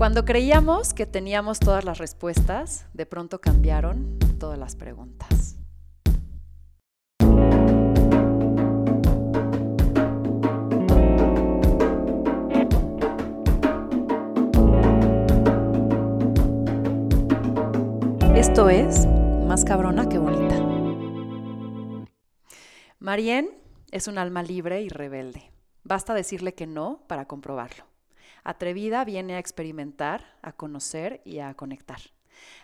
Cuando creíamos que teníamos todas las respuestas, de pronto cambiaron todas las preguntas. Esto es Más cabrona que bonita. Marien es un alma libre y rebelde. Basta decirle que no para comprobarlo. Atrevida viene a experimentar, a conocer y a conectar.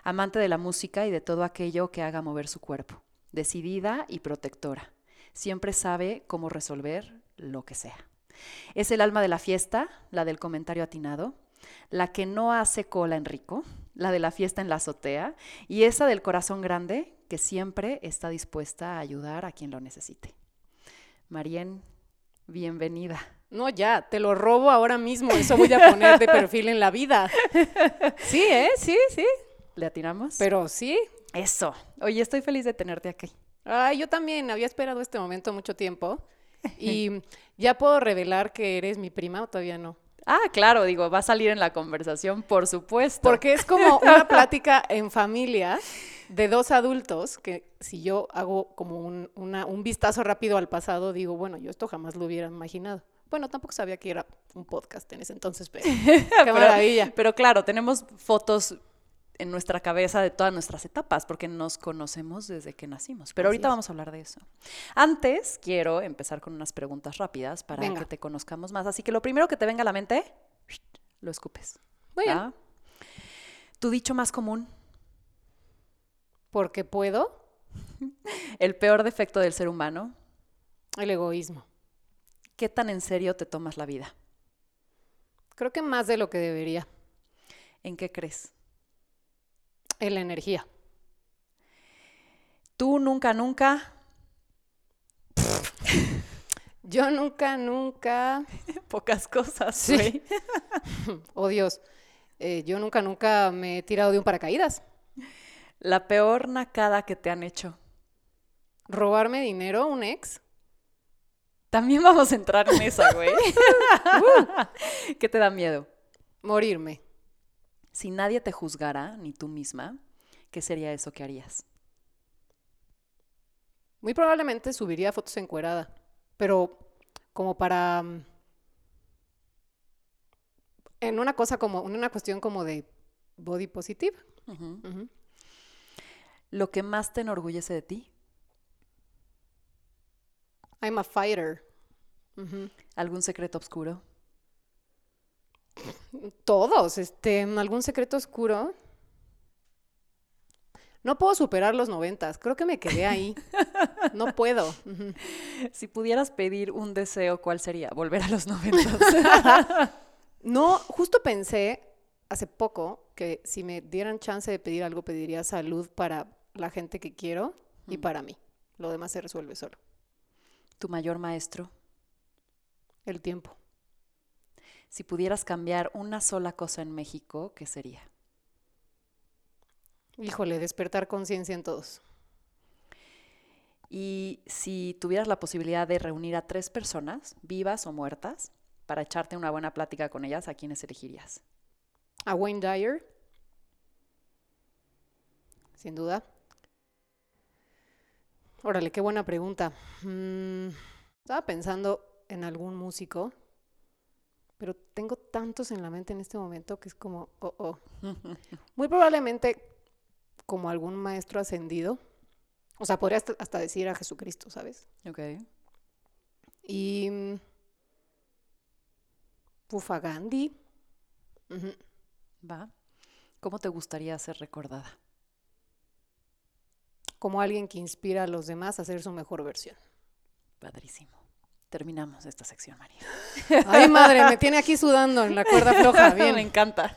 Amante de la música y de todo aquello que haga mover su cuerpo. Decidida y protectora. Siempre sabe cómo resolver lo que sea. Es el alma de la fiesta, la del comentario atinado, la que no hace cola en rico, la de la fiesta en la azotea y esa del corazón grande que siempre está dispuesta a ayudar a quien lo necesite. Marien, bienvenida. No, ya, te lo robo ahora mismo, eso voy a poner de perfil en la vida. Sí, ¿eh? Sí, sí. ¿Le atinamos? Pero sí. Eso. Oye, estoy feliz de tenerte aquí. Ay, yo también había esperado este momento mucho tiempo. Y ya puedo revelar que eres mi prima o todavía no. Ah, claro, digo, va a salir en la conversación, por supuesto. Porque es como una plática en familia de dos adultos que si yo hago como un, un vistazo rápido al pasado, digo, bueno, yo esto jamás lo hubiera imaginado. Bueno, tampoco sabía que era un podcast en ese entonces, pero qué maravilla. Pero claro, tenemos fotos en nuestra cabeza de todas nuestras etapas, porque nos conocemos desde que nacimos. Pero ahorita vamos a hablar de eso. Antes, quiero empezar con unas preguntas rápidas para que te conozcamos más. Así que lo primero que te venga a la mente, lo escupes. Muy bien. ¿Tu dicho más común? Porque puedo. El peor defecto del ser humano. El egoísmo. ¿Qué tan en serio te tomas la vida? Creo que más de lo que debería. ¿En qué crees? En la energía. ¿Tú nunca, nunca? Yo nunca, nunca. Pocas cosas, sí. oh Dios. Eh, yo nunca, nunca me he tirado de un paracaídas. La peor nacada que te han hecho. Robarme dinero, un ex. También vamos a entrar en esa, güey. ¿Qué te da miedo? Morirme. Si nadie te juzgara, ni tú misma, ¿qué sería eso que harías? Muy probablemente subiría fotos encuerada, pero como para... Mm, en una cosa como, en una cuestión como de body positive. ¿Lo que más te enorgullece de ti? I'm a fighter. ¿Algún secreto oscuro? Todos, este, algún secreto oscuro. No puedo superar los noventas, creo que me quedé ahí. No puedo. Si pudieras pedir un deseo, ¿cuál sería? Volver a los noventas. no, justo pensé hace poco que si me dieran chance de pedir algo, pediría salud para la gente que quiero y para mí. Lo demás se resuelve solo. ¿Tu mayor maestro? El tiempo. Si pudieras cambiar una sola cosa en México, ¿qué sería? Híjole, despertar conciencia en todos. Y si tuvieras la posibilidad de reunir a tres personas, vivas o muertas, para echarte una buena plática con ellas, ¿a quiénes elegirías? A Wayne Dyer. Sin duda. Órale, qué buena pregunta. Mm, estaba pensando en algún músico, pero tengo tantos en la mente en este momento que es como, oh, oh. Muy probablemente como algún maestro ascendido. O sea, podría hasta, decir a Jesucristo, ¿sabes? Ok. Y. Pufa Gandhi. Va. ¿Cómo te gustaría ser recordada? Como alguien que inspira a los demás a ser su mejor versión. Padrísimo. Terminamos esta sección, María. Ay, madre, me tiene aquí sudando en la cuerda floja. Bien. me encanta.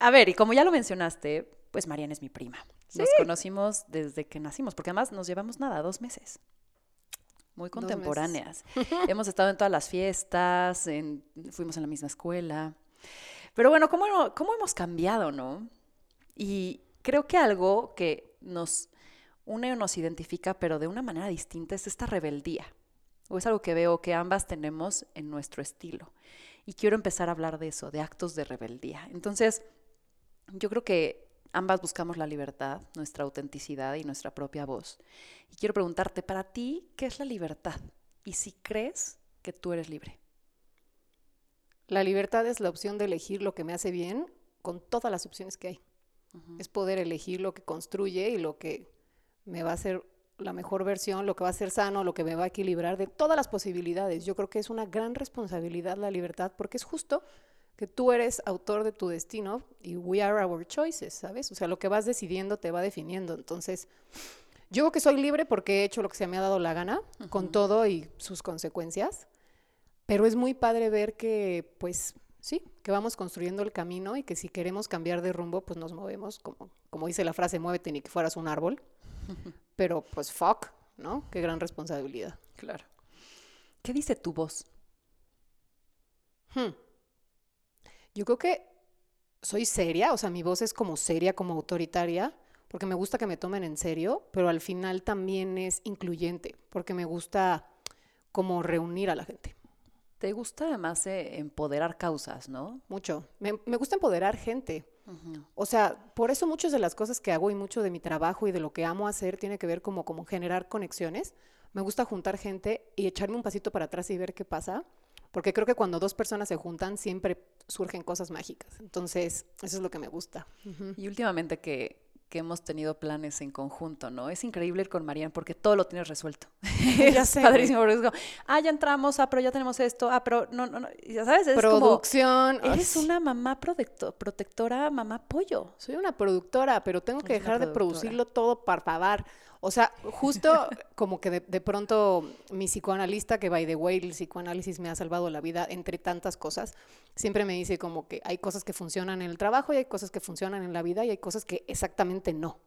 a ver, y como ya lo mencionaste, pues Mariana es mi prima. Nos conocimos desde que nacimos, porque además nos llevamos nada, dos meses. Muy contemporáneas. Hemos estado en todas las fiestas, en, fuimos en la misma escuela. Pero bueno, ¿cómo, ¿cómo hemos cambiado, no? Y creo que algo que nos une o nos identifica, pero de una manera distinta, es esta rebeldía. O es algo que veo que ambas tenemos en nuestro estilo. Y quiero empezar a hablar de eso, de actos de rebeldía. Entonces, yo creo que ambas buscamos la libertad, nuestra autenticidad y nuestra propia voz. Y quiero preguntarte, para ti, ¿qué es la libertad? Y si crees que tú eres libre. La libertad es la opción de elegir lo que me hace bien con todas las opciones que hay. Es poder elegir lo que construye y lo que me va a hacer la mejor versión, lo que va a ser sano, lo que me va a equilibrar de todas las posibilidades. Yo creo que es una gran responsabilidad la libertad porque es justo que tú eres autor de tu destino y we are our choices, ¿sabes? O sea, lo que vas decidiendo te va definiendo. Entonces, yo creo que soy libre porque he hecho lo que se me ha dado la gana, con todo y sus consecuencias, pero es muy padre ver que, pues, sí, que vamos construyendo el camino y que si queremos cambiar de rumbo, pues nos movemos, como, como dice la frase, muévete ni que fueras un árbol. Pero pues fuck, ¿no? Qué gran responsabilidad. Claro. ¿Qué dice tu voz? Hmm. Yo creo que soy seria, o sea, mi voz es como seria, como autoritaria, porque me gusta que me tomen en serio, pero al final también es incluyente, porque me gusta como reunir a la gente. Te gusta además eh, empoderar causas, ¿no? Mucho. Me, me gusta empoderar gente. O sea, por eso muchas de las cosas que hago y mucho de mi trabajo y de lo que amo hacer tiene que ver como, como generar conexiones. Me gusta juntar gente y echarme un pasito para atrás y ver qué pasa, porque creo que cuando dos personas se juntan siempre surgen cosas mágicas. Entonces, eso es lo que me gusta. Y últimamente que que hemos tenido planes en conjunto, ¿no? Es increíble ir con Marian porque todo lo tienes resuelto. ya sé. Padrísimo, porque es como, ah, ya entramos, ah, pero ya tenemos esto, ah, pero no, no, no, ya sabes, es Producción. Como, eres una mamá protectora, mamá pollo. Soy una productora, pero tengo que dejar de producirlo todo para favor. O sea, justo como que de, pronto mi psicoanalista, que by the way, el psicoanálisis me ha salvado la vida entre tantas cosas, siempre me dice como que hay cosas que funcionan en el trabajo y hay cosas que funcionan en la vida y hay cosas que exactamente no.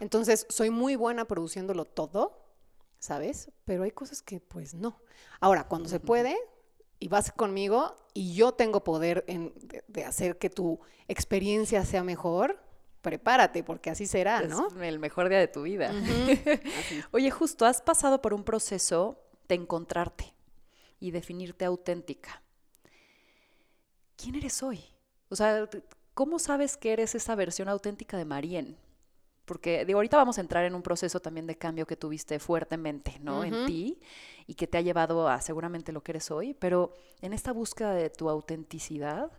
Entonces, soy muy buena produciéndolo todo, ¿sabes? Pero hay cosas que pues no. Ahora, cuando se puede y vas conmigo y yo tengo poder en, de hacer que tu experiencia sea mejor, prepárate, porque así será, ¿no? el mejor día de tu vida. Oye, justo, has pasado por un proceso de encontrarte y definirte auténtica. ¿Quién eres hoy? O sea, ¿cómo sabes que eres esa versión auténtica de Marien? Porque digo, ahorita vamos a entrar en un proceso también de cambio que tuviste fuertemente, ¿no? En ti y que te ha llevado a seguramente lo que eres hoy, pero en esta búsqueda de tu autenticidad,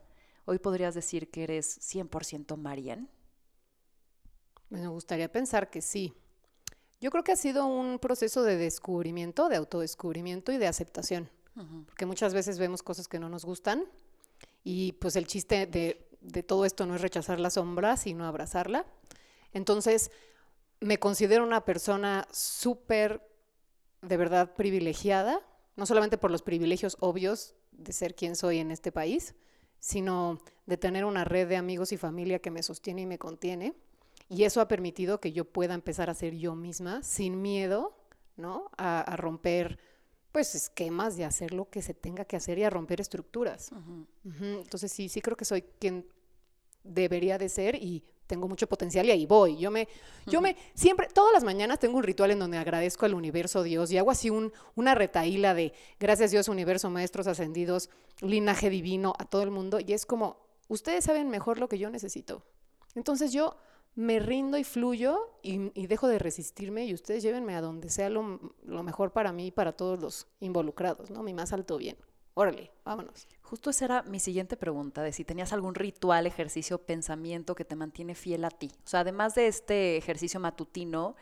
hoy podrías decir que eres 100% Marien. Me gustaría pensar que sí. Yo creo que ha sido un proceso de descubrimiento, de autodescubrimiento y de aceptación. Porque muchas veces vemos cosas que no nos gustan y pues el chiste de, de todo esto no es rechazar la sombra, sino abrazarla. Entonces, me considero una persona súper, de verdad, privilegiada, no solamente por los privilegios obvios de ser quien soy en este país, sino de tener una red de amigos y familia que me sostiene y me contiene y eso ha permitido que yo pueda empezar a ser yo misma sin miedo, ¿no? A, romper, pues, esquemas y hacer lo que se tenga que hacer y a romper estructuras. Entonces, sí, sí creo que soy quien debería de ser y tengo mucho potencial y ahí voy. Yo me, yo me, siempre, todas las mañanas tengo un ritual en donde agradezco al universo Dios y hago así un, una retaíla de gracias Dios, universo, maestros ascendidos, linaje divino, a todo el mundo. Y es como, ustedes saben mejor lo que yo necesito. Entonces yo me rindo y fluyo y, dejo de resistirme y ustedes llévenme a donde sea lo, mejor para mí y para todos los involucrados, ¿no? Mi más alto bien. Órale, vámonos. Justo esa era mi siguiente pregunta, de si tenías algún ritual, ejercicio, pensamiento que te mantiene fiel a ti. O sea, además de este ejercicio matutino,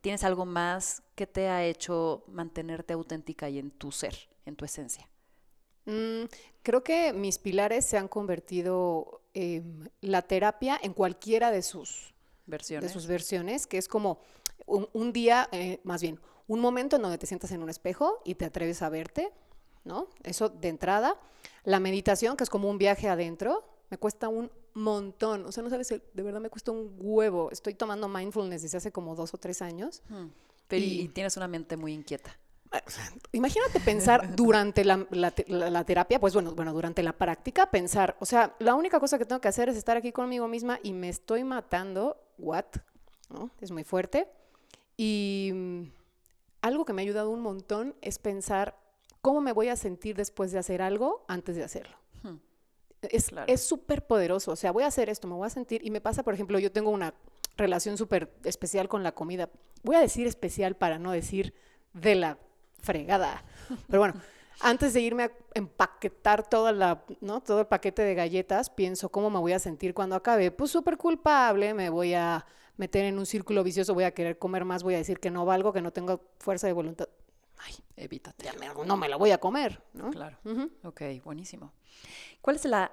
¿tienes algo más que te ha hecho mantenerte auténtica y en tu ser, en tu esencia? Mm, creo que mis pilares se han convertido en la terapia en cualquiera de sus versiones. de sus versiones, que es como un, día, eh, más bien, un momento en donde te sientas en un espejo y te atreves a verte, ¿no? Eso de entrada. La meditación, que es como un viaje adentro, me cuesta un montón. O sea, no sabes, de verdad me cuesta un huevo. Estoy tomando mindfulness desde hace como dos o tres años. Hmm. y, tienes una mente muy inquieta. Imagínate pensar durante la, terapia, pues bueno, bueno, durante la práctica, pensar, o sea, la única cosa que tengo que hacer es estar aquí conmigo misma y me estoy matando, what? ¿No? Es muy fuerte. Y mm, algo que me ha ayudado un montón es pensar cómo me voy a sentir después de hacer algo antes de hacerlo. Hmm. Es Claro. es súper poderoso. O sea, voy a hacer esto, me voy a sentir. Y me pasa, por ejemplo, yo tengo una relación súper especial con la comida. Voy a decir especial para no decir de la fregada. Pero bueno, antes de irme a empaquetar toda la, ¿no? todo el paquete de galletas, pienso cómo me voy a sentir cuando acabe. Pues súper culpable, me voy a meter en un círculo vicioso, voy a querer comer más, voy a decir que no valgo, que no tengo fuerza de voluntad. Ay, Evítate. ya me- no me la voy a comer, ¿no? Claro. Ujú. Ok, buenísimo. ¿Cuál es la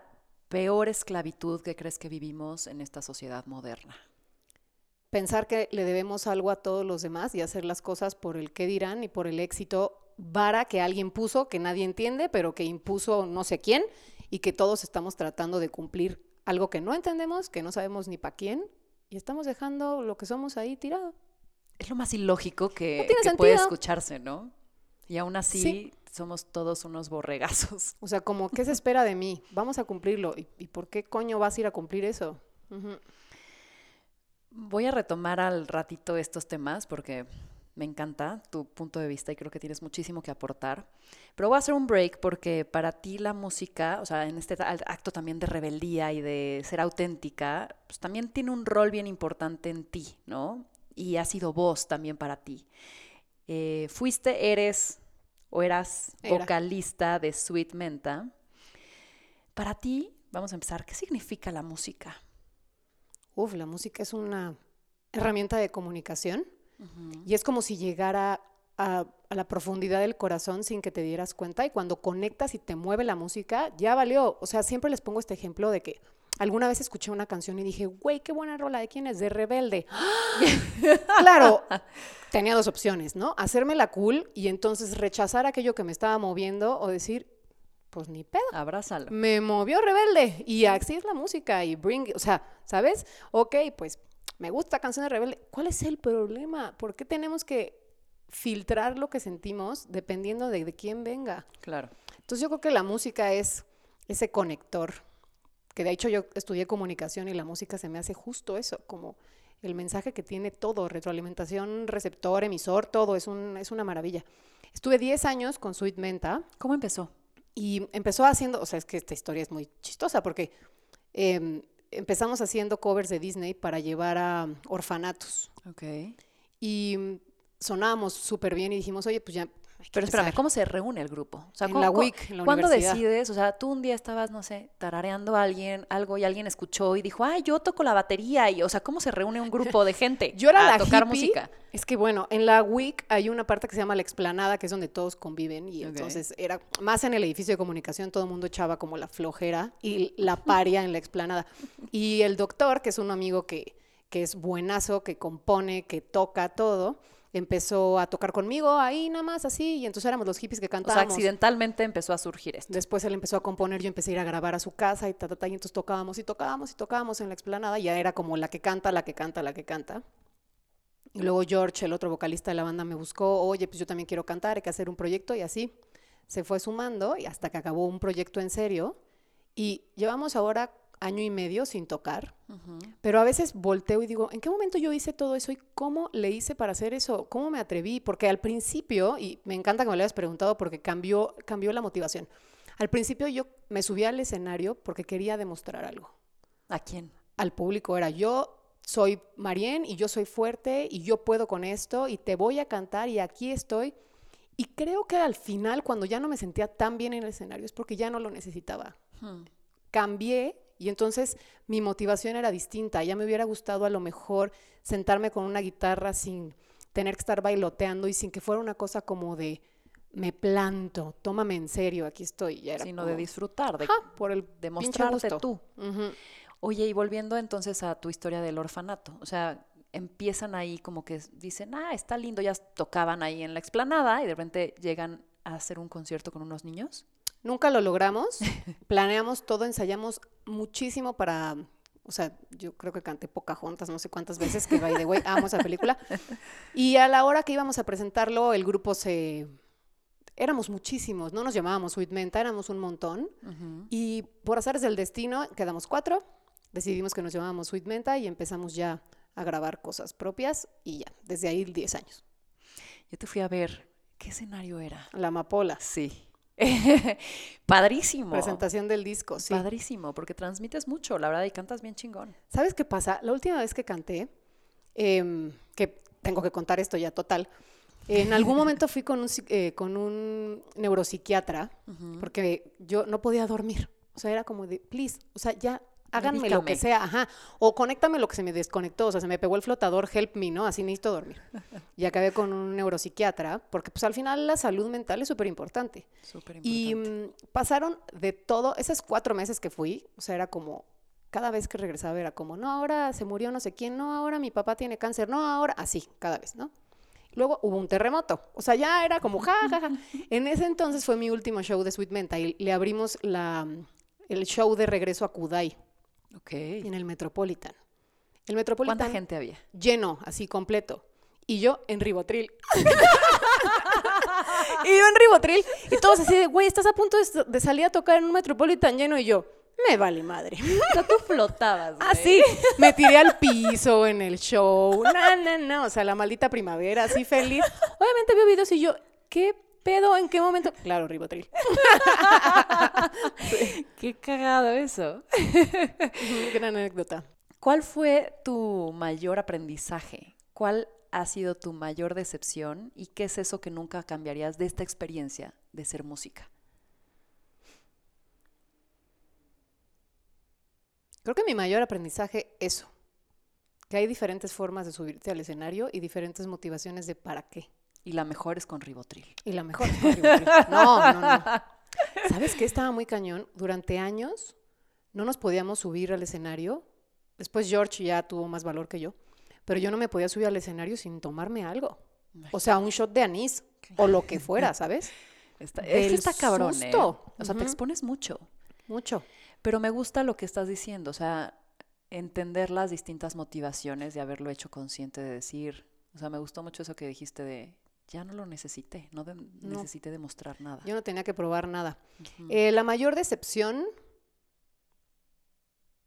peor esclavitud que crees que vivimos en esta sociedad moderna? pensar que le debemos algo a todos los demás y hacer las cosas por el qué dirán y por el éxito vara que alguien puso, que nadie entiende, pero que impuso no sé quién y que todos estamos tratando de cumplir algo que no entendemos, que no sabemos ni para quién y estamos dejando lo que somos ahí tirado. Es lo más ilógico que, No tiene que puede escucharse, ¿no? Y aún así Sí. somos todos unos borregazos. O sea, como, ¿qué se espera de mí? Vamos a cumplirlo. ¿Y, y por qué coño vas a ir a cumplir eso? Voy a retomar al ratito estos temas porque me encanta tu punto de vista y creo que tienes muchísimo que aportar. Pero voy a hacer un break porque para ti la música, o sea, en este acto también de rebeldía y de ser auténtica, pues también tiene un rol bien importante en ti, ¿no? Y ha sido voz también para ti. Eh, fuiste, eres o eras Era. vocalista de Sweet Menta. Para ti, vamos a empezar, ¿qué significa la música? Uf, la música es una herramienta de comunicación. Y es como si llegara a, a la profundidad del corazón sin que te dieras cuenta. Y cuando conectas y te mueve la música, ya valió. O sea, siempre les pongo este ejemplo de que alguna vez escuché una canción y dije, güey, qué buena rola, ¿de quién es? De Rebelde. claro, tenía dos opciones, ¿no? Hacerme la cool y entonces rechazar aquello que me estaba moviendo o decir, pues ni pedo Abrázalo. me movió rebelde y así es la música y bring, o sea, ¿sabes? Ok, pues me gusta canción de rebelde. ¿Cuál es el problema? ¿Por qué tenemos que filtrar lo que sentimos dependiendo de, de quién venga? Claro. Entonces yo creo que la música es ese conector, que de hecho yo estudié comunicación y la música se me hace justo eso, como el mensaje que tiene todo, retroalimentación, receptor, emisor, todo, es, un, es una maravilla. Estuve 10 años con Sweet Menta. ¿Cómo empezó? Y empezó haciendo, o sea, es que esta historia es muy chistosa porque em, empezamos haciendo covers de Disney para llevar a orfanatos. Ok. Y mm, sonábamos súper bien y dijimos, oye, pues ya. Que Pero espérame, empezar". ¿cómo se reúne el grupo? O sea, En ¿cómo- la cómo- WIC, en la ¿Cuándo decides? O sea, tú un día estabas, no sé, tarareando a alguien, algo, y alguien escuchó y dijo, ay, yo toco la batería. Y, o sea, ¿cómo se reúne un grupo de gente Yo era a la tocar hippie. música? Es que bueno, en la WIC hay una parte que se llama la explanada, que es donde todos conviven. Y entonces era más en el edificio de comunicación, todo el mundo echaba como la flojera y la paria en la explanada. Y el doctor, que es un amigo que, que es buenazo, que compone, que toca todo, empezó a tocar conmigo ahí nada más así. Y entonces éramos los hippies que O sea, cantábamos. accidentalmente empezó a surgir esto. Después él empezó a componer, yo empecé a ir a grabar a su casa y ta, ta, ta, y entonces tocábamos y tocábamos y tocábamos en la explanada, y ya era como la que canta, la que canta, la que canta. Y luego George, el otro vocalista de la banda, me buscó, oye, pues yo también quiero cantar, hay que hacer un proyecto, y así se fue sumando y hasta que acabó un proyecto en serio. Y llevamos ahora año y medio sin tocar, Ujú. pero a veces volteo y digo, ¿en qué momento yo hice todo eso y cómo le hice para hacer eso? ¿Cómo me atreví? Porque al principio, y me encanta que me lo hayas preguntado porque cambió, cambió la motivación. Al principio yo me subí al escenario porque quería demostrar algo. ¿A quién? Al público era yo soy Marien y yo soy fuerte y yo puedo con esto y te voy a cantar y aquí estoy. Y creo que al final, cuando ya no me sentía tan bien en el escenario, es porque ya no lo necesitaba Hmm. cambié y entonces mi motivación era distinta. Ya me hubiera gustado a lo mejor sentarme con una guitarra sin tener que estar bailoteando y sin que fuera una cosa como de me planto, tómame en serio, aquí estoy. Ya era Sino como, de disfrutar, de, por el de pinche mostrarte gusto. tú. Ujú. Oye, y volviendo entonces a tu historia del orfanato, o sea, empiezan ahí como que dicen, ah, está lindo, ya tocaban ahí en la explanada y de repente llegan a hacer un concierto con unos niños. Nunca lo logramos, planeamos todo, ensayamos muchísimo para, o sea, yo creo que canté Pocahontas no sé cuántas veces, que by the way, amo esa película. Y a la hora que íbamos a presentarlo, el grupo se... Éramos muchísimos, no nos llamábamos Sweet Menta, éramos un montón. Y por azares del destino, quedamos cuatro, decidimos que nos llamábamos Sweet Menta y empezamos ya a grabar cosas propias y ya, desde ahí 10 años. Yo te fui a ver, ¿qué escenario era? La amapola. Sí. Padrísimo. Presentación del disco, sí. Padrísimo, porque transmites mucho, la verdad, y cantas bien chingón. ¿Sabes qué pasa? La última vez que canté, em, que tengo que contar esto ya total, en algún momento fui con un, eh, con un neuropsiquiatra porque yo no podía dormir. O sea, era como de, please, o sea, ya háganme lo que sea, ajá. O conéctame lo que se me desconectó, o sea, se me pegó el flotador, help me, ¿no? Así necesito dormir. Y acabé con un neuropsiquiatra porque pues al final la salud mental es súper importante. Súper Y importante. mm, pasaron de todo, esos cuatro meses que fui, o sea, era como, cada vez que regresaba era como, no, ahora se murió no sé quién, no, ahora mi papá tiene cáncer, no, ahora, así, cada vez, ¿no? Luego hubo un terremoto, o sea, ya era como, ja, ja, ja. En ese entonces fue mi último show de Sweet Menta y le abrimos la, el show de regreso a Kudai ok. en el Metropolitan. El Metropolitan ¿Cuánta gente había? lleno, así completo. Y yo en ribotril. y yo en ribotril. Y todos así de, güey, estás a punto de, de salir a tocar en un Metropolitan lleno. Y yo, me vale madre. O sea, tú flotabas. güey. Así, me tiré al piso en el show. No, no, no. O sea, la maldita primavera, así feliz. Obviamente veo videos y yo, ¿qué pedo? ¿En qué momento? Claro, ribotril. Qué cagado eso. Gran anécdota. ¿Cuál fue tu mayor aprendizaje? ¿Cuál ha sido tu mayor decepción? ¿Y qué es eso que nunca cambiarías de esta experiencia de ser música? Creo que mi mayor aprendizaje, eso. Que hay diferentes formas de subirte al escenario y diferentes motivaciones de para qué. Y la mejor es con ribotril. Y la mejor es con Ribotril. No, no, no. ¿Sabes qué? Estaba muy cañón. Durante años no nos podíamos subir al escenario. Después George ya tuvo más valor que yo. Pero yo no me podía subir al escenario sin tomarme algo. O sea, un shot de anís o lo que fuera, ¿sabes? Está, es que Del está cabrón, ¿eh? susto. O sea, te expones mucho. Mucho. Pero me gusta lo que estás diciendo, o sea, entender las distintas motivaciones de haberlo hecho consciente de decir, o sea, me gustó mucho eso que dijiste de, ya no lo necesité, no, de- necesité demostrar nada. Yo no tenía que probar nada. Eh, la mayor decepción,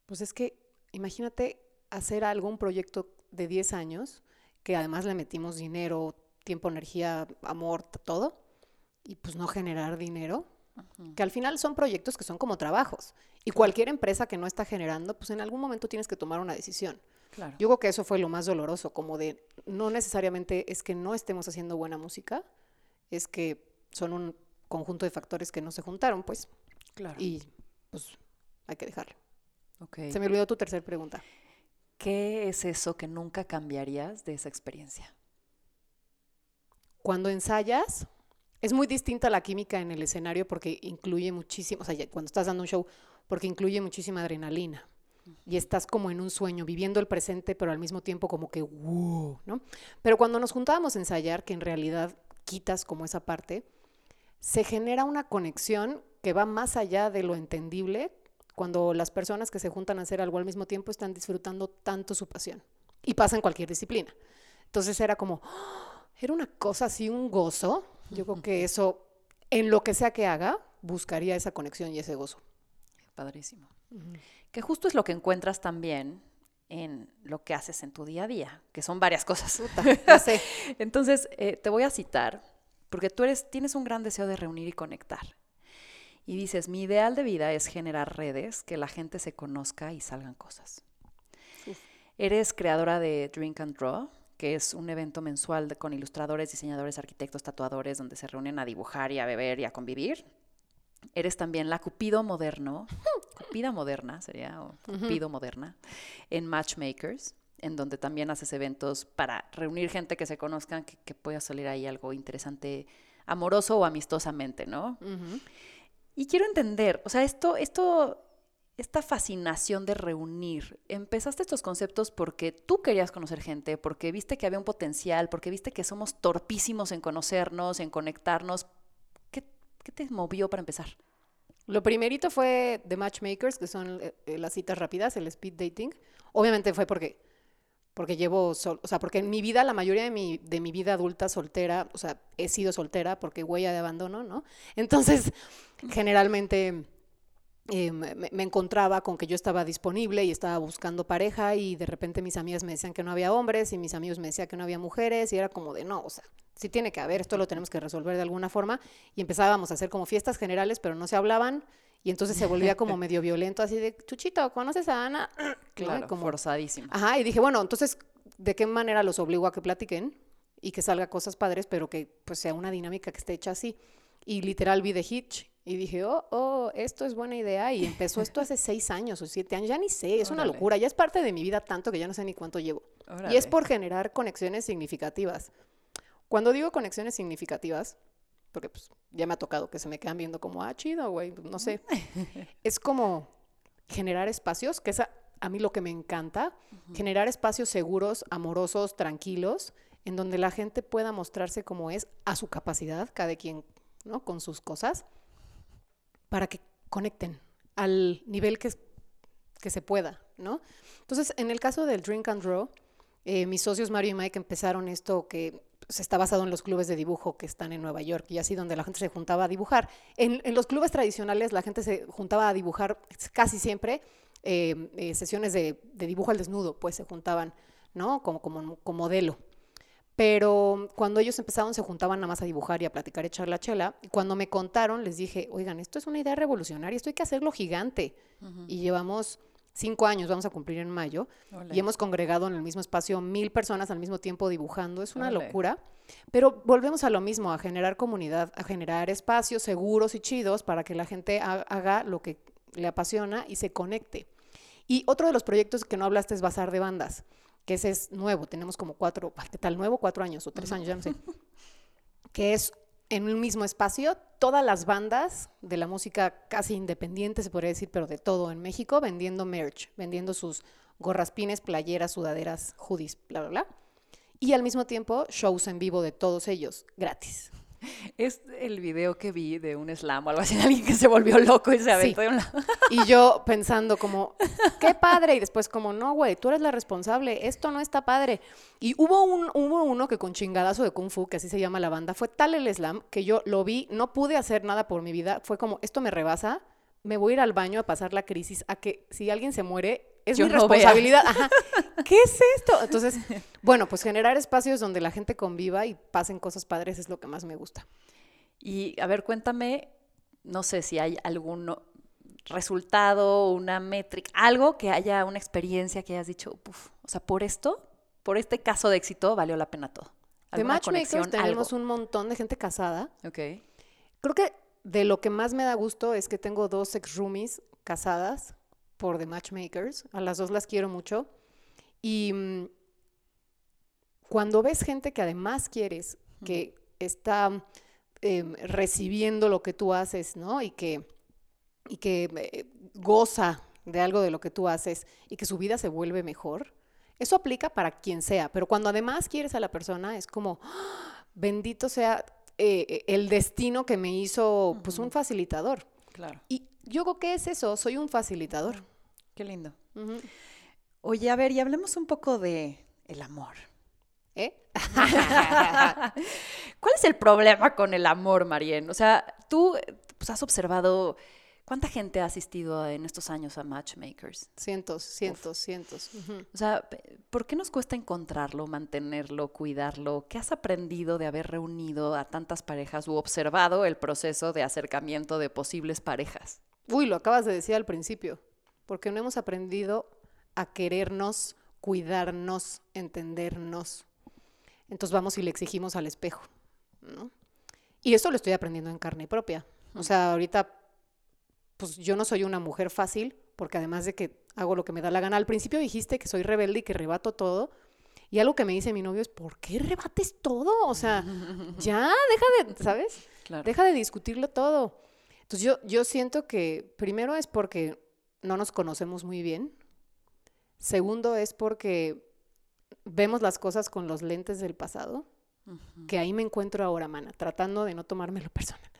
pues es que imagínate hacer algún proyecto de 10 años, que además le metimos dinero, tiempo, energía, amor, todo, y pues no generar dinero, que al final son proyectos que son como trabajos. Y cualquier empresa que no está generando, pues en algún momento tienes que tomar una decisión. Claro. Yo creo que eso fue lo más doloroso, como de no necesariamente es que no estemos haciendo buena música, es que son un conjunto de factores que no se juntaron, pues, claro. y pues hay que dejarlo. Ok. Se me olvidó tu tercera pregunta. ¿Qué es eso que nunca cambiarías de esa experiencia? Cuando ensayas, es muy distinta la química en el escenario porque incluye muchísimo, o sea, cuando estás dando un show, porque incluye muchísima adrenalina. Y estás como en un sueño, viviendo el presente, pero al mismo tiempo como que, wow, ¿no? Pero cuando nos juntábamos a ensayar, que en realidad quitas como esa parte, se genera una conexión que va más allá de lo entendible cuando las personas que se juntan a hacer algo al mismo tiempo están disfrutando tanto su pasión. Y pasa en cualquier disciplina. Entonces era como, ¡ah! era una cosa así, un gozo. Yo creo que eso, en lo que sea que haga, buscaría esa conexión y ese gozo. Padrísimo. Que justo es lo que encuentras también en lo que haces en tu día a día, que son varias cosas. Sé. Entonces, eh, te voy a citar, porque tú eres, tienes un gran deseo de reunir y conectar. Y dices, mi ideal de vida es generar redes, que la gente se conozca y salgan cosas. Eres creadora de Drink and Draw, que es un evento mensual de- con ilustradores, diseñadores, arquitectos, tatuadores, donde se reúnen a dibujar y a beber y a convivir. Eres también la Cupido moderno, Cupida moderna sería, o Cupido moderna, en Matchmakers, en donde también haces eventos para reunir gente que se conozcan, que, que pueda salir ahí algo interesante, amoroso o amistosamente, ¿no? Y quiero entender, o sea, esto, esto, esta fascinación de reunir, empezaste estos conceptos porque tú querías conocer gente, porque viste que había un potencial, porque viste que somos torpísimos en conocernos, en conectarnos. ¿Qué, te movió para empezar? Lo primerito fue The Matchmakers, que son eh, eh, las citas rápidas, el speed dating. Obviamente fue porque, porque llevo, sol- o sea, porque en mi vida, la mayoría de mi, de mi vida adulta soltera, o sea, he sido soltera porque huella de abandono, ¿no? Entonces, generalmente eh, me, me encontraba con que yo estaba disponible y estaba buscando pareja y de repente mis amigas me decían que no había hombres y mis amigos me decían que no había mujeres y era como de, no, o sea, sí tiene que haber, esto lo tenemos que resolver de alguna forma. Y empezábamos a hacer como fiestas generales, pero no se hablaban. Y entonces se volvía como medio violento, así de, Chuchito, ¿conoces a Ana? Claro, como forzadísimo. Ajá, y dije, bueno, entonces, ¿de qué manera los obligo a que platiquen y que salga cosas padres, pero que pues sea una dinámica que esté hecha así? Y literal vi The Hitch y dije, oh, oh, esto es buena idea. Y empezó esto hace seis años o siete años, ya ni sé, es una locura, ya es parte de mi vida tanto que ya no sé ni cuánto llevo. Y es por generar conexiones significativas. Cuando digo conexiones significativas, porque pues ya me ha tocado que se me quedan viendo como, ah, chido, güey, no sé. es como generar espacios, que es a, a mí lo que me encanta, generar espacios seguros, amorosos, tranquilos, en donde la gente pueda mostrarse como es a su capacidad, cada quien, ¿no? Con sus cosas, para que conecten al nivel que, que se pueda, ¿no? Entonces, en el caso del Drink and Draw, eh, mis socios Mario y Mike empezaron esto que pues, está basado en los clubes de dibujo que están en Nueva York y así donde la gente se juntaba a dibujar. En, en los clubes tradicionales la gente se juntaba a dibujar casi siempre eh, eh, sesiones de, de dibujo al desnudo, pues se juntaban, ¿no? Como, como, como modelo. Pero cuando ellos empezaron, se juntaban nada más a dibujar y a platicar, echar la chela. Y cuando me contaron, les dije, oigan, esto es una idea revolucionaria, esto hay que hacerlo gigante. Y llevamos cinco años, vamos a cumplir en mayo, y hemos congregado en el mismo espacio mil personas al mismo tiempo dibujando. Es una locura. Pero volvemos a lo mismo, a generar comunidad, a generar espacios seguros y chidos para que la gente ha- haga lo que le apasiona y se conecte. Y otro de los proyectos que no hablaste es Bazar de Bandas, que ese es nuevo. Tenemos como cuatro, ¿qué tal? Nuevo, cuatro años o tres años, ya no sé. que es en un mismo espacio todas las bandas de la música casi independiente, se podría decir, pero de todo en México, vendiendo merch, vendiendo sus gorras, pines, playeras, sudaderas, hoodies, bla, bla, bla. Y al mismo tiempo, shows en vivo de todos ellos, gratis. Es el video que vi de un slam o algo así, de alguien que se volvió loco y se aventó de un lado. Y yo pensando como, qué padre. Y después como, no, güey, tú eres la responsable. Esto no está padre. Y hubo, un, hubo uno que con chingadazo de Kung Fu, que así se llama la banda, fue tal el slam que yo lo vi, no pude hacer nada por mi vida. Fue como, esto me rebasa. Me voy a ir al baño a pasar la crisis, a que si alguien se muere, es Yo mi responsabilidad. Ajá. ¿Qué es esto? Entonces, bueno, pues generar espacios donde la gente conviva y pasen cosas padres es lo que más me gusta. Y a ver, cuéntame, no sé si hay algún resultado, una métrica, algo que haya una experiencia que hayas dicho, "Uf, o sea, por esto, por este caso de éxito, valió la pena todo. De ¿Alguna Matchmakers tenemos algo? un montón de gente casada. Ok. Creo que de lo que más me da gusto es que tengo dos ex roomies casadas por The Matchmakers. A las dos las quiero mucho. Y mm, cuando ves gente que además quieres, que está em, recibiendo lo que tú haces, ¿no? Y que, y que eh, goza de algo de lo que tú haces y que su vida se vuelve mejor, eso aplica para quien sea. Pero cuando además quieres a la persona, es como, ¡ah! bendito sea eh, el destino que me hizo pues un facilitador. Claro. Y yo creo que es eso, soy un facilitador. Qué lindo. Oye, a ver, y hablemos un poco de el amor. ¿Eh? ¿Cuál es el problema con el amor, Marien? O sea, tú pues, has observado cuánta gente ha asistido en estos años a Matchmakers. Cientos, cientos, cientos. O sea, ¿por qué nos cuesta encontrarlo, mantenerlo, cuidarlo? ¿Qué has aprendido de haber reunido a tantas parejas u observado el proceso de acercamiento de posibles parejas? Uy, lo acabas de decir al principio, porque no hemos aprendido a querernos, cuidarnos, entendernos. Entonces vamos y le exigimos al espejo, ¿no? Y eso lo estoy aprendiendo en carne propia. O sea, ahorita, pues yo no soy una mujer fácil, porque además de que hago lo que me da la gana, al principio dijiste que soy rebelde y que rebato todo. Y algo que me dice mi novio es, ¿por qué rebates todo? O sea, ya, deja de, ¿sabes? Claro. Deja de discutirlo todo. Entonces yo, yo siento que primero es porque no nos conocemos muy bien. Segundo es porque vemos las cosas con los lentes del pasado, que ahí me encuentro ahora, mana, tratando de no tomármelo personal.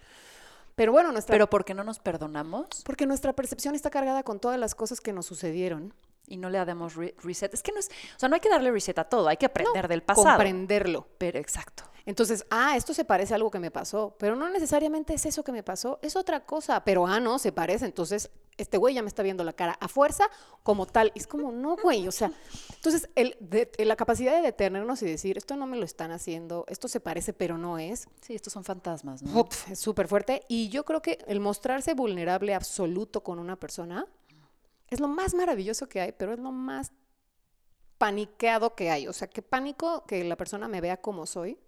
Pero bueno, nuestra, Pero ¿por qué no nos perdonamos porque nuestra percepción está cargada con todas las cosas que nos sucedieron. y no le damos re- reset? Es que no es, o sea, no hay que darle reset a todo, hay que aprender del pasado. Comprenderlo. Pero exacto. Entonces, ah, esto se parece a algo que me pasó, pero no necesariamente es eso que me pasó, es otra cosa, pero ah, no, se parece, entonces este güey ya me está viendo la cara a fuerza como tal. Y es como, no, güey, o sea, entonces el, de- la capacidad de detenernos y decir, esto no me lo están haciendo, esto se parece pero no es, Sí, estos son fantasmas, ¿no? uf, es súper fuerte. Y yo creo que el mostrarse vulnerable absoluto con una persona es lo más maravilloso que hay, pero es lo más paniqueado que hay. O sea, que pánico que la persona me vea como soy.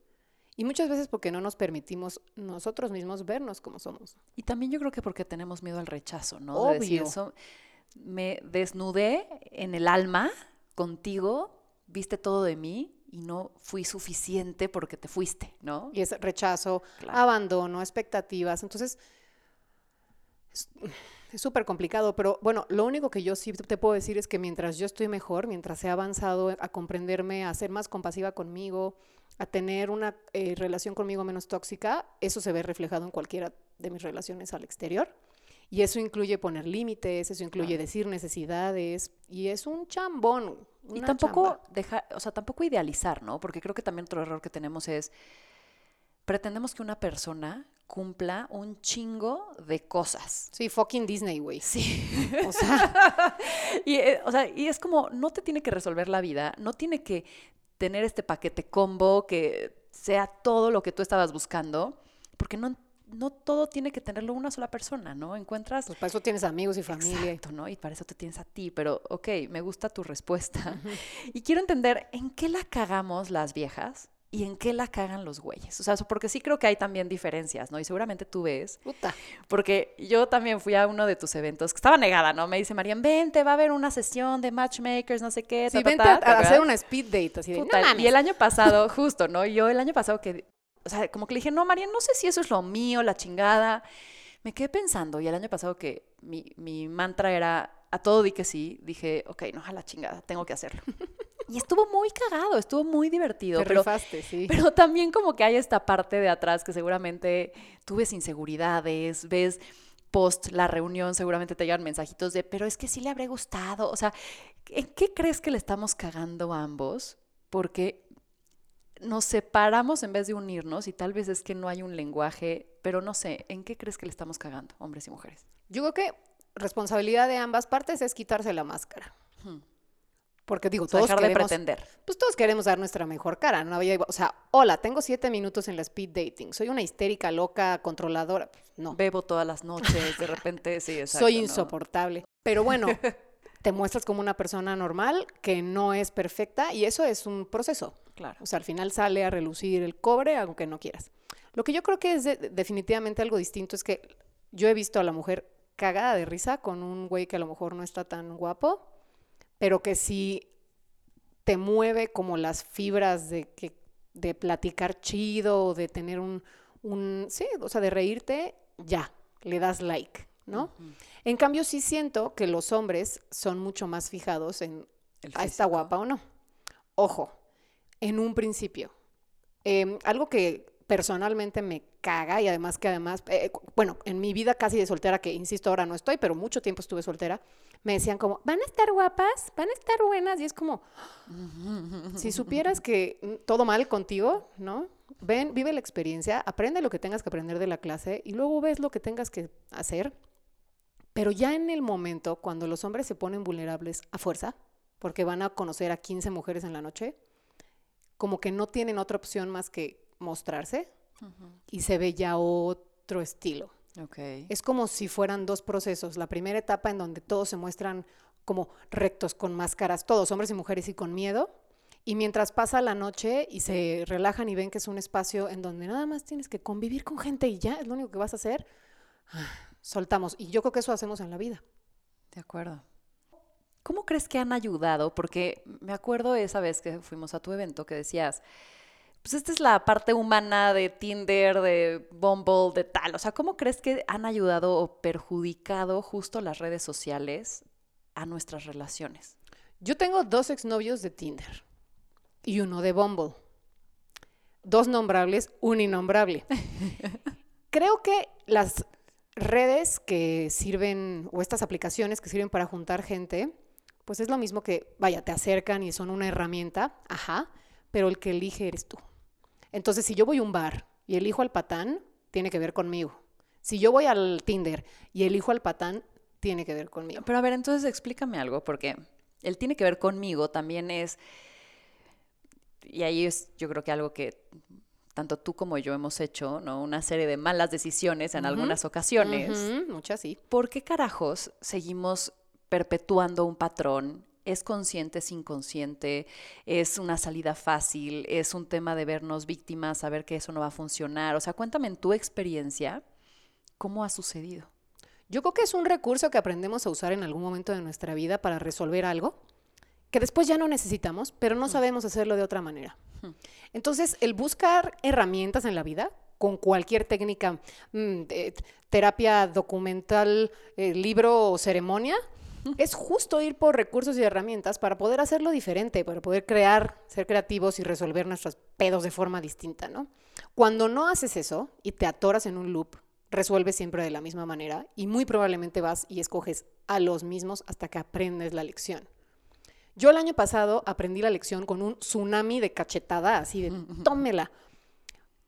Y muchas veces porque no nos permitimos nosotros mismos vernos como somos. Y también yo creo que porque tenemos miedo al rechazo, ¿no? De decir, Obvio. "So- me desnudé en el alma contigo, viste todo de mí y no fui suficiente porque te fuiste, ¿no? Y es rechazo, Claro. abandono, expectativas. Entonces, es es súper complicado, pero bueno, lo único que yo sí te puedo decir es que mientras yo estoy mejor, mientras he avanzado a comprenderme, a ser más compasiva conmigo, a tener una eh, relación conmigo menos tóxica, eso se ve reflejado en cualquiera de mis relaciones al exterior. Y eso incluye poner límites, eso incluye decir necesidades, y es un chambón. Y tampoco dejar, o sea, tampoco idealizar, ¿no? Porque creo que también otro error que tenemos es pretendemos que una persona cumpla un chingo de cosas. Sí, fucking Disney, güey. Sí. O sea, y, eh, o sea, y es como, no te tiene que resolver la vida, no tiene que tener este paquete combo que sea todo lo que tú estabas buscando, porque no, no todo tiene que tenerlo una sola persona, ¿no? Encuentras... pues para eso tienes amigos y familia. Exacto, ¿no? Y para eso te tienes a ti, pero ok, me gusta tu respuesta. Y quiero entender en qué la cagamos las viejas y en qué la cagan los güeyes. O sea, porque sí creo que hay también diferencias, ¿no? Y seguramente tú ves, Puta. porque yo también fui a uno de tus eventos, que estaba negada, ¿no? Me dice, Marian, vente, va a haber una sesión de matchmakers, no sé qué. Sí, ta, vente ta", a, ¿te a hacer una speed date, así de, Puta, no mames. y el año pasado, justo, ¿no? Yo el año pasado que, o sea, como que le dije, no, María, no sé si eso es lo mío, la chingada. Me quedé pensando, y el año pasado que mi, mi mantra era, a todo di que sí, dije, ok, no, a la chingada, tengo que hacerlo. Y estuvo muy cagado, estuvo muy divertido, Te pero, rifaste, sí. pero también como que hay esta parte de atrás que seguramente tú ves inseguridades, ves post la reunión, seguramente te llegan mensajitos de, pero es que sí le habré gustado. O sea, ¿en qué crees que le estamos cagando a ambos? Porque nos separamos en vez de unirnos y tal vez es que no hay un lenguaje, pero no sé, ¿en qué crees que le estamos cagando, hombres y mujeres? Yo creo que responsabilidad de ambas partes es quitarse la máscara. Hmm. Porque digo, todos dejar de queremos, pretender. pues todos queremos dar nuestra mejor cara. No había, o sea, hola, tengo siete minutos en la speed dating. Soy una histérica, loca, controladora. No, Bebo todas las noches, de repente, sí, exacto. soy ¿no? insoportable. Pero bueno, te muestras como una persona normal que no es perfecta y eso es un proceso. Claro. O sea, al final sale a relucir el cobre aunque no quieras. Lo que yo creo que es de- definitivamente algo distinto es que yo he visto a la mujer cagada de risa con un güey que a lo mejor no está tan guapo, pero que sí te mueve como las fibras de que de platicar chido, o de tener un, un sí, o sea, de reírte, ya, le das like, ¿no? En cambio, sí siento que los hombres son mucho más fijados en ah, está guapa o no. Ojo, en un principio. Em, algo que personalmente me caga y además que además, eh, bueno, en mi vida casi de soltera, que insisto ahora no estoy, pero mucho tiempo estuve soltera, me decían como, van a estar guapas, van a estar buenas y es como, si supieras que mm, todo mal contigo, ¿no? Ven, vive la experiencia, aprende lo que tengas que aprender de la clase y luego ves lo que tengas que hacer. Pero ya en el momento, cuando los hombres se ponen vulnerables a fuerza, porque van a conocer a 15 mujeres en la noche, como que no tienen otra opción más que mostrarse y se ve ya otro estilo. Ok. Es como si fueran dos procesos. La primera etapa en donde todos se muestran como rectos, con máscaras, todos, hombres y mujeres, y con miedo. Y mientras pasa la noche y se relajan y ven que es un espacio en donde nada más tienes que convivir con gente y ya es lo único que vas a hacer, ah, soltamos. Y yo creo que eso hacemos en la vida. De acuerdo. ¿Cómo crees que han ayudado? Porque me acuerdo esa vez que fuimos a tu evento que decías, pues esta es la parte humana de Tinder, de Bumble, de tal. O sea, ¿cómo crees que han ayudado o perjudicado justo las redes sociales a nuestras relaciones? Yo tengo dos exnovios de Tinder y uno de Bumble. Dos nombrables, un innombrable. Creo que las redes que sirven, o estas aplicaciones que sirven para juntar gente, pues es lo mismo que, vaya, te acercan y son una herramienta, ajá, pero el que elige eres tú. Entonces, si yo voy a un bar y elijo al patán, tiene que ver conmigo. Si yo voy al Tinder y elijo al patán, tiene que ver conmigo. Pero a ver, entonces explícame algo, porque el tiene que ver conmigo también es, y ahí es yo creo que algo que tanto tú como yo hemos hecho, ¿no? Una serie de malas decisiones en algunas ocasiones. Muchas sí. ¿Por qué carajos seguimos perpetuando un patrón? ¿Es consciente, es inconsciente? ¿Es una salida fácil? ¿Es un tema de vernos víctimas, saber que eso no va a funcionar? O sea, cuéntame en tu experiencia, ¿cómo ha sucedido? Yo creo que es un recurso que aprendemos a usar en algún momento de nuestra vida para resolver algo que después ya no necesitamos, pero no sabemos hacerlo de otra manera. Entonces, el buscar herramientas en la vida con cualquier técnica, mm, terapia documental, eh, libro o ceremonia, es justo ir por recursos y herramientas para poder hacerlo diferente, para poder crear, ser creativos y resolver nuestros pedos de forma distinta, ¿no? Cuando no haces eso y te atoras en un loop, resuelves siempre de la misma manera y muy probablemente vas y escoges a los mismos hasta que aprendes la lección. Yo el año pasado aprendí la lección con un tsunami de cachetada, así de tómela.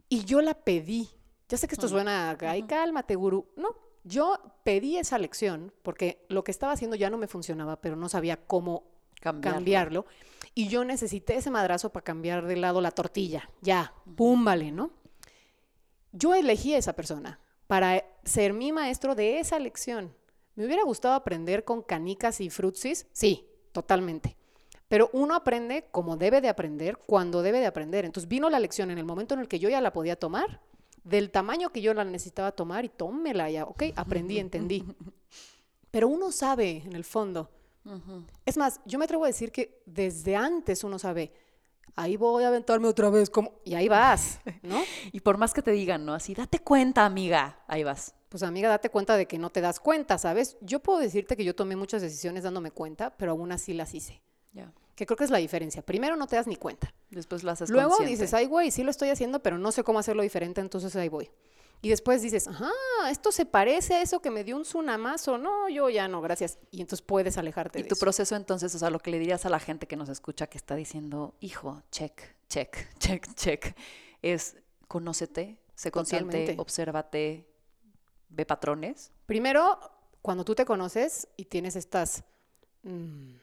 Y yo la pedí. Ya sé que esto suena ay, cálmate, gurú. No, yo pedí esa lección porque lo que estaba haciendo ya no me funcionaba, pero no sabía cómo Cambiarlo. cambiarlo. Y yo necesité ese madrazo para cambiar de lado la tortilla. Ya, pum, vale, ¿no? Yo elegí a esa persona para ser mi maestro de esa lección. ¿Me hubiera gustado aprender con canicas y frutsis? Sí, totalmente. Pero uno aprende como debe de aprender, cuando debe de aprender. Entonces vino la lección en el momento en el que yo ya la podía tomar, del tamaño que yo la necesitaba tomar y tómela ya, ok, aprendí, entendí. Pero uno sabe en el fondo. Es más, yo me atrevo a decir que desde antes uno sabe, ahí voy a aventarme otra vez, como, y ahí vas, ¿no? Y por más que te digan, ¿no? Así, date cuenta, amiga, ahí vas. Pues amiga, date cuenta de que no te das cuenta, ¿sabes? Yo puedo decirte que yo tomé muchas decisiones dándome cuenta, pero aún así las hice. Ya. Que creo que es la diferencia. Primero no te das ni cuenta. Después lo haces Luego consciente. dices, ay, güey, sí lo estoy haciendo, pero no sé cómo hacerlo diferente, entonces ahí voy. Y después dices, ajá, esto se parece a eso que me dio un tsunamazo. No, yo ya no, gracias. Y entonces puedes alejarte Y de tu eso. proceso entonces, o sea, lo que le dirías a la gente que nos escucha que está diciendo, hijo, check, check, check, check, es conócete, sé consciente, Totalmente. obsérvate, ve patrones. Primero, cuando tú te conoces y tienes estas, mm,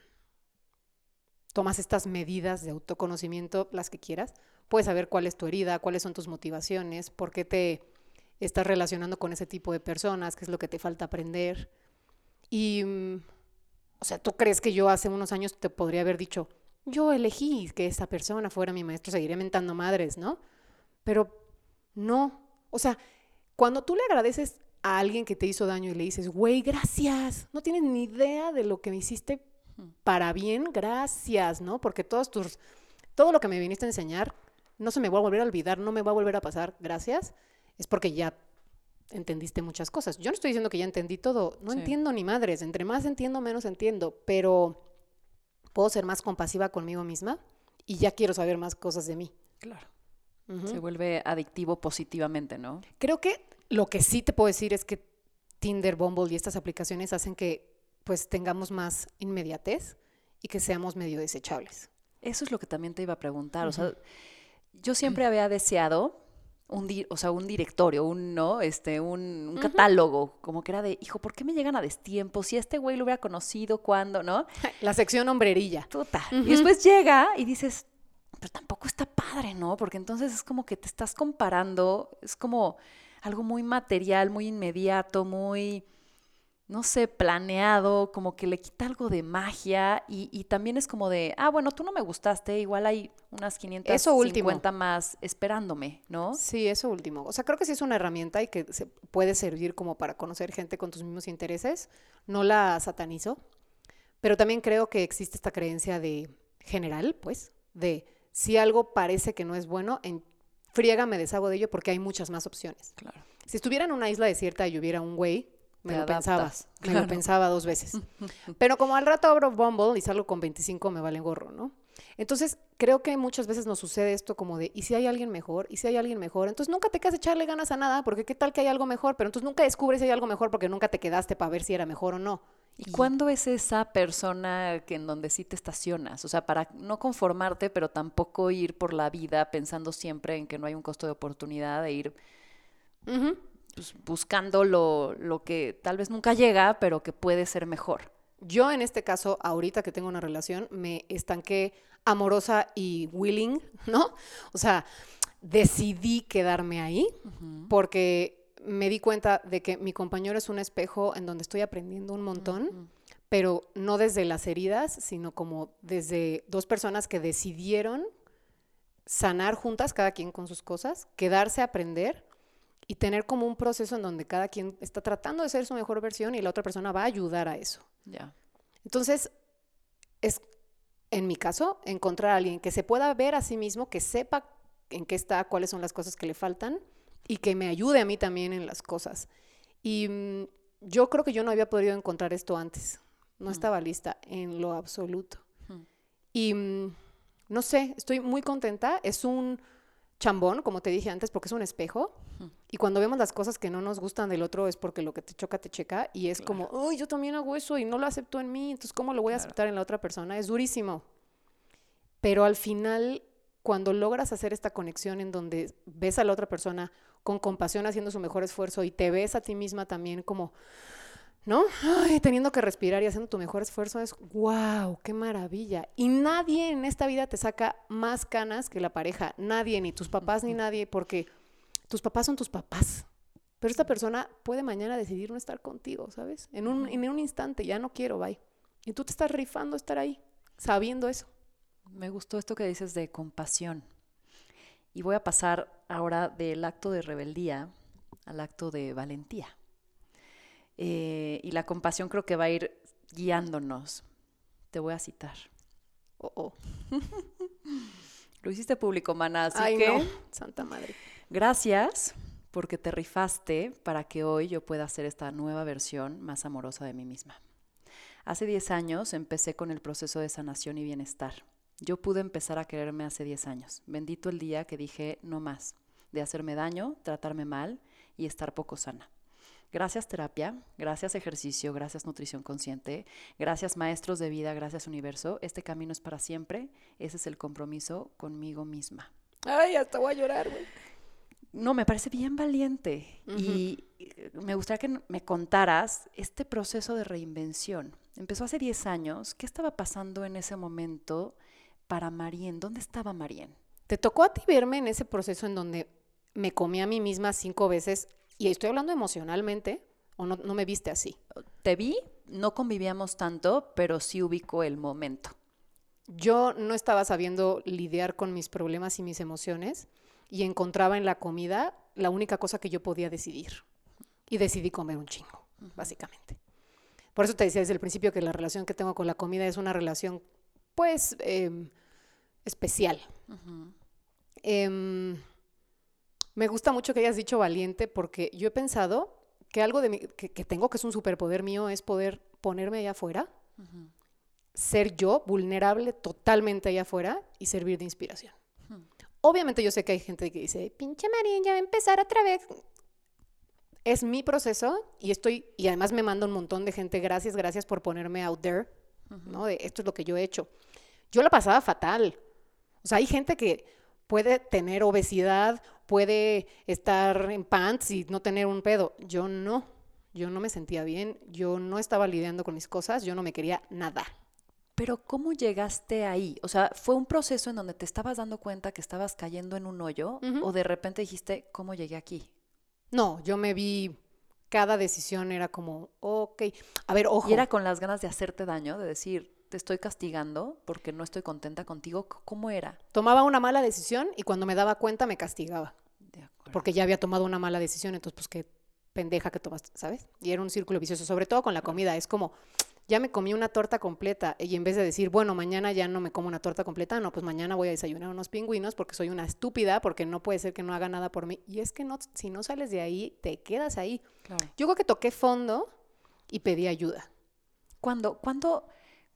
tomas estas medidas de autoconocimiento, las que quieras, puedes saber cuál es tu herida, cuáles son tus motivaciones, por qué te estás relacionando con ese tipo de personas, qué es lo que te falta aprender. Y, mm, o sea, ¿tú crees que yo hace unos años te podría haber dicho, yo elegí que esa persona fuera mi maestro, seguiré mentando madres, ¿no? Pero no. O sea, cuando tú le agradeces a alguien que te hizo daño y le dices, güey, gracias, no tienes ni idea de lo que me hiciste para bien, gracias, ¿no? Porque todos tus, todo lo que me viniste a enseñar no se me va a volver a olvidar, no me va a volver a pasar, gracias, es porque ya entendiste muchas cosas. Yo no estoy diciendo que ya entendí todo, no Sí. entiendo ni madres, entre más entiendo, menos entiendo, pero puedo ser más compasiva conmigo misma y ya quiero saber más cosas de mí. Claro. Se vuelve adictivo positivamente, ¿no? Creo que lo que sí te puedo decir es que Tinder, Bumble y estas aplicaciones hacen que pues tengamos más inmediatez y que seamos medio desechables. Eso es lo que también te iba a preguntar. O sea, yo siempre había deseado un, di- o sea, un directorio, un, ¿no? Este, un, un catálogo, como que era de, hijo, ¿por qué me llegan a destiempo? Si este güey lo hubiera conocido, ¿cuándo? ¿No? La sección hombrerilla. Total. Y después llega y dices, pero tampoco está padre, ¿no? Porque entonces es como que te estás comparando, es como algo muy material, muy inmediato, muy, no sé, planeado, como que le quita algo de magia y, y también es como de, ah, bueno, tú no me gustaste, igual hay unas 550 Eso último. más esperándome, ¿no? Sí, eso último. O sea, creo que sí es una herramienta y que se puede servir como para conocer gente con tus mismos intereses. No la satanizo, pero también creo que existe esta creencia de general, pues, de si algo parece que no es bueno, en friega me deshago de ello porque hay muchas más opciones. Claro. Si estuviera en una isla desierta y hubiera un güey, me Te lo pensaba. adaptas, Me claro. lo pensaba dos veces. Pero como al rato abro Bumble y salgo con 25, me vale gorro, ¿no? Entonces, creo que muchas veces nos sucede esto como de, ¿y si hay alguien mejor? ¿Y si hay alguien mejor? Entonces, nunca te quedas echarle ganas a nada, porque qué tal que hay algo mejor, pero entonces nunca descubres si hay algo mejor porque nunca te quedaste para ver si era mejor o no. ¿Y cuándo es esa persona que en donde sí te estacionas? O sea, para no conformarte, pero tampoco ir por la vida pensando siempre en que no hay un costo de oportunidad de ir. Pues, buscando lo, lo que tal vez nunca llega, pero que puede ser mejor. Yo en este caso, ahorita que tengo una relación, me estanqué amorosa y willing, ¿no? O sea, decidí quedarme ahí porque me di cuenta de que mi compañero es un espejo en donde estoy aprendiendo un montón, pero no desde las heridas, sino como desde dos personas que decidieron sanar juntas, cada quien con sus cosas, quedarse a aprender y tener como un proceso en donde cada quien está tratando de ser su mejor versión y la otra persona va a ayudar a eso. Ya. Entonces, es, en mi caso, encontrar a alguien que se pueda ver a sí mismo, que sepa en qué está, cuáles son las cosas que le faltan y que me ayude a mí también en las cosas. Y mm, yo creo que yo no había podido encontrar esto antes. No estaba lista en lo absoluto. Y mm, no sé, estoy muy contenta. Es un chambón, como te dije antes, porque es un espejo. Y cuando vemos las cosas que no nos gustan del otro es porque lo que te choca, te checa. Y es como, uy, yo también hago eso y no lo acepto en mí. Entonces, ¿cómo lo voy a aceptar en la otra persona? Es durísimo. Pero al final, cuando logras hacer esta conexión en donde ves a la otra persona con compasión haciendo su mejor esfuerzo y te ves a ti misma también como, ¿no? Ay, teniendo que respirar y haciendo tu mejor esfuerzo es, wow, qué maravilla. Y nadie en esta vida te saca más canas que la pareja, nadie, ni tus papás ni nadie, porque tus papás son tus papás. Pero esta persona puede mañana decidir no estar contigo, ¿sabes? En un, en un instante, ya no quiero, bye. Y tú te estás rifando estar ahí, sabiendo eso. Me gustó esto que dices de compasión. Y voy a pasar ahora del acto de rebeldía al acto de valentía. Eh, y la compasión creo que va a ir guiándonos. Te voy a citar. Oh, oh. Lo hiciste público, mana, así Ay, que... no, Santa Madre. Gracias porque te rifaste para que hoy yo pueda hacer esta nueva versión más amorosa de mí misma. Hace 10 años empecé con el proceso de sanación y bienestar. Yo pude empezar a quererme hace 10 años. Bendito el día que dije no más, de hacerme daño, tratarme mal y estar poco sana. Gracias terapia, gracias ejercicio, gracias nutrición consciente, gracias maestros de vida, gracias universo. Este camino es para siempre. Ese es el compromiso conmigo misma. Ay, hasta voy a llorar, güey. No, me parece bien valiente. Y me gustaría que me contaras este proceso de reinvención. Empezó hace 10 años. ¿Qué estaba pasando en ese momento para Marien? ¿Dónde estaba Marien? ¿Te tocó a ti verme en ese proceso en donde me comí a mí misma cinco veces? Y estoy hablando emocionalmente, o no, no me viste así. Te vi, no convivíamos tanto, pero sí ubico el momento. Yo no estaba sabiendo lidiar con mis problemas y mis emociones y encontraba en la comida la única cosa que yo podía decidir. Y decidí comer un chingo, básicamente. Por eso te decía desde el principio que la relación que tengo con la comida es una relación, pues, em, especial. Me gusta mucho que hayas dicho valiente porque yo he pensado que algo de mí, que, que tengo que es un superpoder mío es poder ponerme allá afuera, ser yo vulnerable totalmente allá afuera y servir de inspiración. Obviamente yo sé que hay gente que dice, pinche María, ya va a empezar otra vez. Es mi proceso y estoy, y además me manda un montón de gente, gracias, gracias por ponerme out there, ¿no? De esto es lo que yo he hecho. Yo la pasaba fatal. O sea, hay gente que puede tener obesidad, puede estar en pants y no tener un pedo. Yo no. Yo no me sentía bien, yo no estaba lidiando con mis cosas, yo no me quería nada. Pero ¿cómo llegaste ahí? O sea, ¿fue un proceso en donde te estabas dando cuenta que estabas cayendo en un hoyo o de repente dijiste, ¿cómo llegué aquí? No, yo me vi, cada decisión era como, ok, a ver, ojo. Y era con las ganas de hacerte daño, de decir, te estoy castigando porque no estoy contenta contigo. ¿Cómo era? Tomaba una mala decisión y cuando me daba cuenta me castigaba, De porque ya había tomado una mala decisión, entonces pues qué pendeja que tomaste, ¿sabes? Y era un círculo vicioso, sobre todo con la comida, es como, ya me comí una torta completa y en vez de decir, bueno, mañana ya no me como una torta completa, no, pues mañana voy a desayunar unos pingüinos porque soy una estúpida, porque no puede ser que no haga nada por mí. Y es que no, si no sales de ahí, te quedas ahí. Claro. Yo creo que toqué fondo y pedí ayuda. ¿Cuándo, cuándo,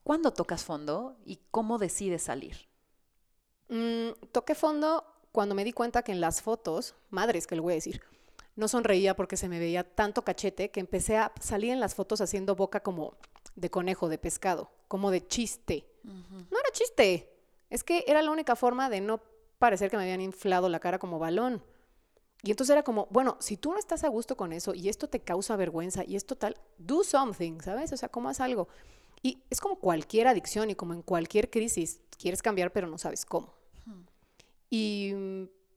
¿Cuándo tocas fondo y cómo decides salir? Mm, toqué fondo cuando me di cuenta que en las fotos, madres que le voy a decir, no sonreía porque se me veía tanto cachete que empecé a salir en las fotos haciendo boca como de conejo, de pescado, como de chiste. No era chiste, es que era la única forma de no parecer que me habían inflado la cara como balón. Y entonces era como, bueno, si tú no estás a gusto con eso y esto te causa vergüenza y esto tal, do something, ¿sabes? O sea, ¿cómo haz algo? Y es como cualquier adicción y como en cualquier crisis, quieres cambiar pero no sabes cómo. Y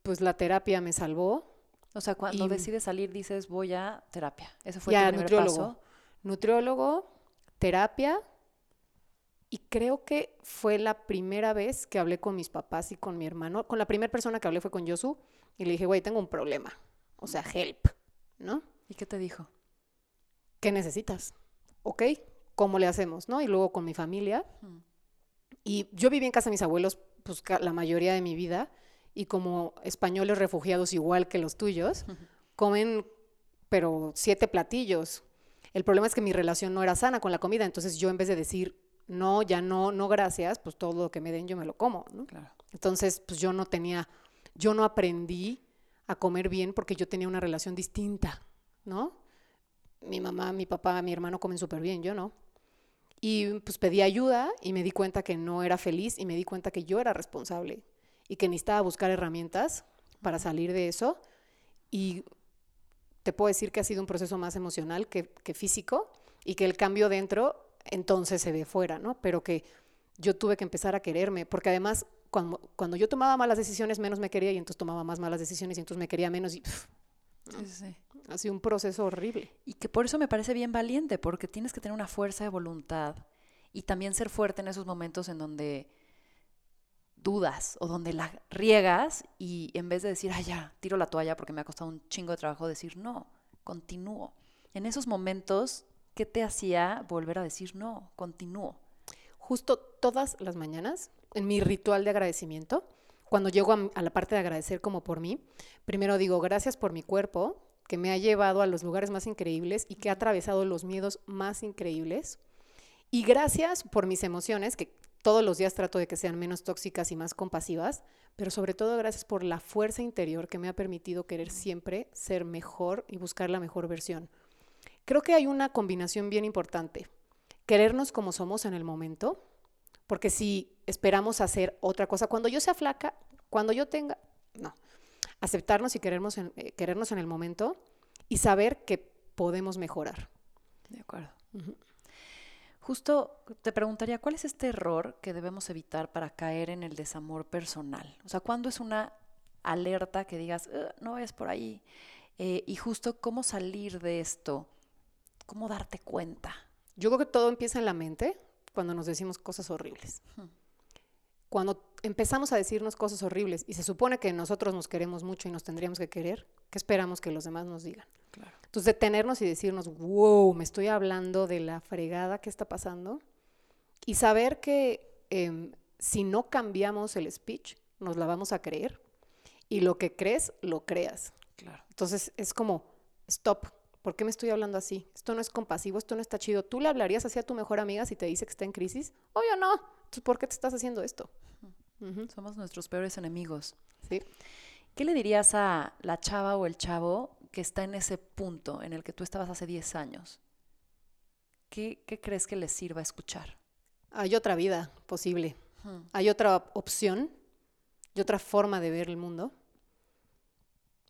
pues la terapia me salvó. O sea, cuando Y- decides salir dices voy a terapia. Ese fue Ya, tu primer nutriólogo. paso. Nutriólogo, terapia. Y creo que fue la primera vez que hablé con mis papás y con mi hermano. Con la primera persona que hablé fue con Yosu. Y le dije, güey, tengo un problema. O sea, help, ¿no? ¿Y qué te dijo? ¿Qué necesitas? ¿Ok? ¿Cómo le hacemos? ¿No? Y luego con mi familia. Mm. Y yo viví en casa de mis abuelos pues la mayoría de mi vida y como españoles refugiados igual que los tuyos, comen pero siete platillos. El problema es que mi relación no era sana con la comida, entonces yo en vez de decir no, ya no, no gracias, pues todo lo que me den yo me lo como, ¿no? Claro. Entonces, pues yo no tenía, yo no aprendí a comer bien porque yo tenía una relación distinta, ¿no? Mi mamá, mi papá, mi hermano comen súper bien, yo no. Y pues pedí ayuda y me di cuenta que no era feliz y me di cuenta que yo era responsable y que necesitaba buscar herramientas para salir de eso. Y te puedo decir que ha sido un proceso más emocional que, físico y que el cambio dentro entonces se ve fuera, ¿no? Pero que yo tuve que empezar a quererme, porque además cuando, cuando yo tomaba malas decisiones menos me quería y entonces tomaba más malas decisiones y entonces me quería menos y pff, Sí, sí, sí. Ha sido un proceso horrible. Y que por eso me parece bien valiente, porque tienes que tener una fuerza de voluntad y también ser fuerte en esos momentos en donde dudas o donde la riegas y en vez de decir, ay, ya, tiro la toalla porque me ha costado un chingo de trabajo, decir, no, continúo. En esos momentos, ¿qué te hacía volver a decir, no, continúo? Justo todas las mañanas, en mi ritual de agradecimiento, cuando llego a, a la parte de agradecer como por mí, primero digo gracias por mi cuerpo, que me ha llevado a los lugares más increíbles y que ha atravesado los miedos más increíbles. Y gracias por mis emociones, que todos los días trato de que sean menos tóxicas y más compasivas, pero sobre todo gracias por la fuerza interior que me ha permitido querer siempre ser mejor y buscar la mejor versión. Creo que hay una combinación bien importante. Querernos como somos en el momento, porque si esperamos hacer otra cosa, cuando yo sea flaca, cuando yo tenga, no, aceptarnos y querernos en, eh, querernos en el momento y saber que podemos mejorar. De acuerdo. Justo te preguntaría, ¿cuál es este error que debemos evitar para caer en el desamor personal? O sea, ¿cuándo es una alerta que digas, "Ugh, no vayas por ahí? Eh, y justo cómo salir de esto, cómo darte cuenta. Yo creo que todo empieza en la mente cuando nos decimos cosas horribles. Cuando empezamos a decirnos cosas horribles y se supone que nosotros nos queremos mucho y nos tendríamos que querer, ¿qué esperamos que los demás nos digan? Claro. Entonces, detenernos y decirnos, wow, me estoy hablando de la fregada que está pasando. Y saber que em, si no cambiamos el speech, nos la vamos a creer. Y lo que crees, lo creas. Claro. Entonces, es como, stop. ¿Por qué me estoy hablando así? Esto no es compasivo, esto no está chido. ¿Tú le hablarías así a tu mejor amiga si te dice que está en crisis? Obvio no. Entonces, ¿por qué te estás haciendo esto? Somos nuestros peores enemigos. Sí. ¿Qué le dirías a la chava o el chavo que está en ese punto en el que tú estabas hace 10 años? ¿Qué, qué crees que les sirva escuchar? Hay otra vida posible. Hay otra opción y otra forma de ver el mundo.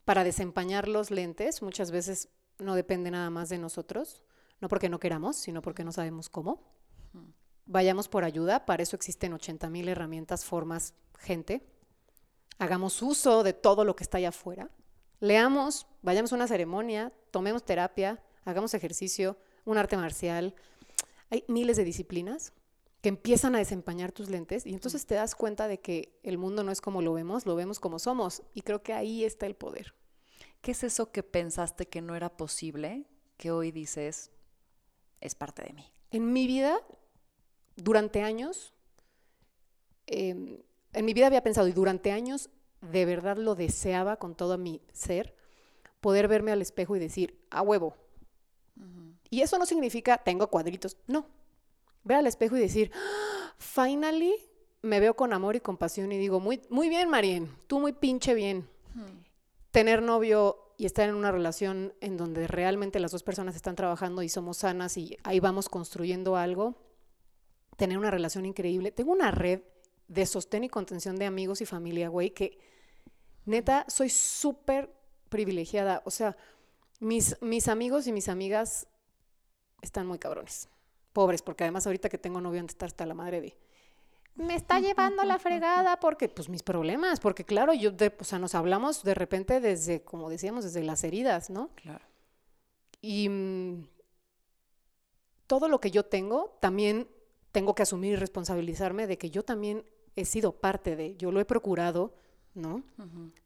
Para desempañar los lentes, muchas veces no depende nada más de nosotros, no porque no queramos, sino porque no sabemos cómo. Vayamos por ayuda, para eso existen 80 mil herramientas, formas, gente. Hagamos uso de todo lo que está allá afuera. Leamos, vayamos a una ceremonia, tomemos terapia, hagamos ejercicio, un arte marcial. Hay miles de disciplinas que empiezan a desempañar tus lentes y entonces te das cuenta de que el mundo no es como lo vemos, lo vemos como somos. Y creo que ahí está el poder. ¿Qué es eso que pensaste que no era posible, que hoy dices, es parte de mí? En mi vida, durante años, eh, en mi vida había pensado y durante años de verdad lo deseaba con todo mi ser, poder verme al espejo y decir, a huevo. Y eso no significa tengo cuadritos, no. Ver al espejo y decir, "Ah, finally me veo con amor y compasión y digo, muy, muy bien, Marien, tú muy pinche bien. Tener novio y estar en una relación en donde realmente las dos personas están trabajando y somos sanas y ahí vamos construyendo algo. Tener una relación increíble. Tengo una red de sostén y contención de amigos y familia, güey, que neta soy súper privilegiada. O sea, mis, mis amigos y mis amigas están muy cabrones. Pobres, porque además ahorita que tengo novio, de estar hasta la madre de me está llevando la fregada porque, pues, mis problemas, porque claro, yo, de, o sea, nos hablamos de repente desde, como decíamos, desde las heridas, ¿no? Claro. Y mm, todo lo que yo tengo, también tengo que asumir y responsabilizarme de que yo también he sido parte de, yo lo he procurado, ¿no?